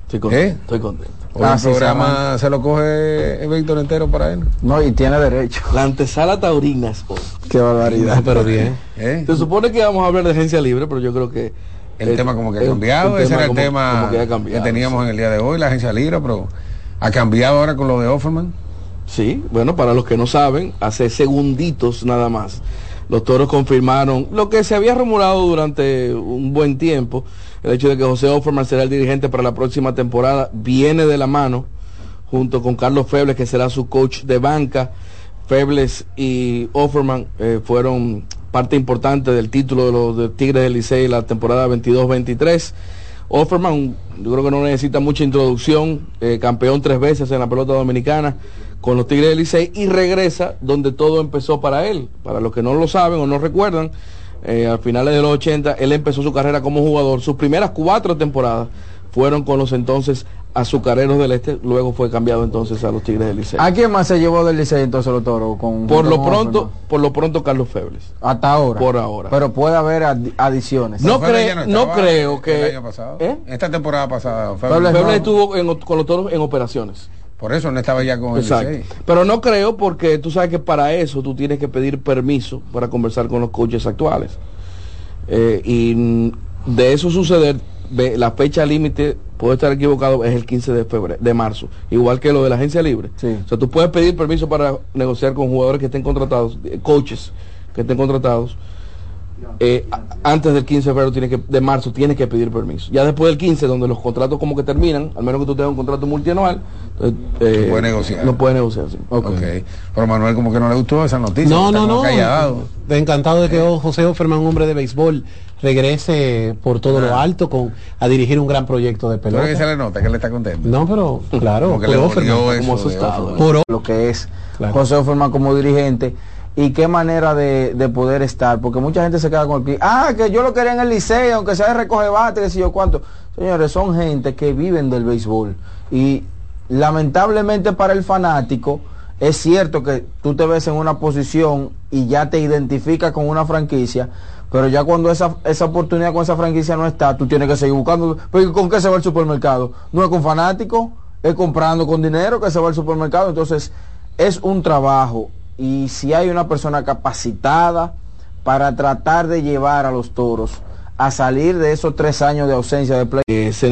Estoy contento. Estoy contento. Hoy el programa se lo coge Víctor entero para él. No, y tiene derecho. La antesala taurina es hoy. Qué barbaridad. pero bien. Se supone que vamos a hablar de agencia libre, pero yo creo que el, tema como que ha cambiado, ese era el tema que, teníamos en el día de hoy, la agencia libre, pero ha cambiado ahora con lo de Offerman. Sí, bueno, para los que no saben, hace segunditos nada más, los toros confirmaron lo que se había rumorado durante un buen tiempo, el hecho de que José Offerman será el dirigente para la próxima temporada, viene de la mano, junto con Carlos Febles, que será su coach de banca. Febles y Offerman eh, fueron parte importante del título de los de Tigres del Licey la temporada 22-23. Offerman, yo creo que no necesita mucha introducción, eh, campeón tres veces en la pelota dominicana con los Tigres del Licey y regresa donde todo empezó para él. Para los que no lo saben o no recuerdan, eh, a finales de los 80 él empezó su carrera como jugador. Sus primeras cuatro temporadas fueron con los entonces Azucareros del Este, luego fue cambiado entonces a los Tigres del Liceo. ¿A quién más se llevó del Liceo entonces los toros? Con, por lo pronto, por lo pronto Carlos Febles. Hasta ahora. Por ahora. Pero puede haber adiciones. No, no, creo que. año pasado. ¿Eh? Esta temporada pasada. Febles, estuvo con los toros en operaciones. Por eso no estaba ya con el Licey. Pero no creo porque tú sabes que para eso tú tienes que pedir permiso para conversar con los coaches actuales. Eh, y de eso suceder, la fecha límite puedo estar equivocado, es el 15 de febrero, de marzo, igual que lo de la agencia libre. O sea, tú puedes pedir permiso para negociar con jugadores que estén contratados, eh, coaches que estén contratados. Eh, antes del 15 de febrero tiene que, de marzo tienes que pedir permiso. Ya después del 15, donde los contratos como que terminan, al menos que tú tengas un contrato multianual, eh, puede negociar. No puede negociar, sí. Okay. Pero Manuel como que no le gustó esa noticia. No, no, no. Encantado de que José Offerman, un hombre de béisbol, regrese por todo lo ah. alto con a dirigir un gran proyecto de pelota. que se le nota que él está contento. No, pero claro, como, lo que es José Offerman como dirigente y qué manera de, poder estar, porque mucha gente se queda con el pie, ah, que yo lo quería en el liceo, aunque sea de recoge bate, que si yo cuánto. Señores, son gente que viven del béisbol y lamentablemente para el fanático es cierto que tú te ves en una posición y ya te identificas con una franquicia, pero ya cuando esa, esa oportunidad con esa franquicia no está, tú tienes que seguir buscando. Pero ¿con qué se va el supermercado? No es con fanáticos, es comprando con dinero que se va al supermercado. Entonces, es un trabajo. Y si hay una persona capacitada para tratar de llevar a los toros a salir de esos tres años de ausencia de play, se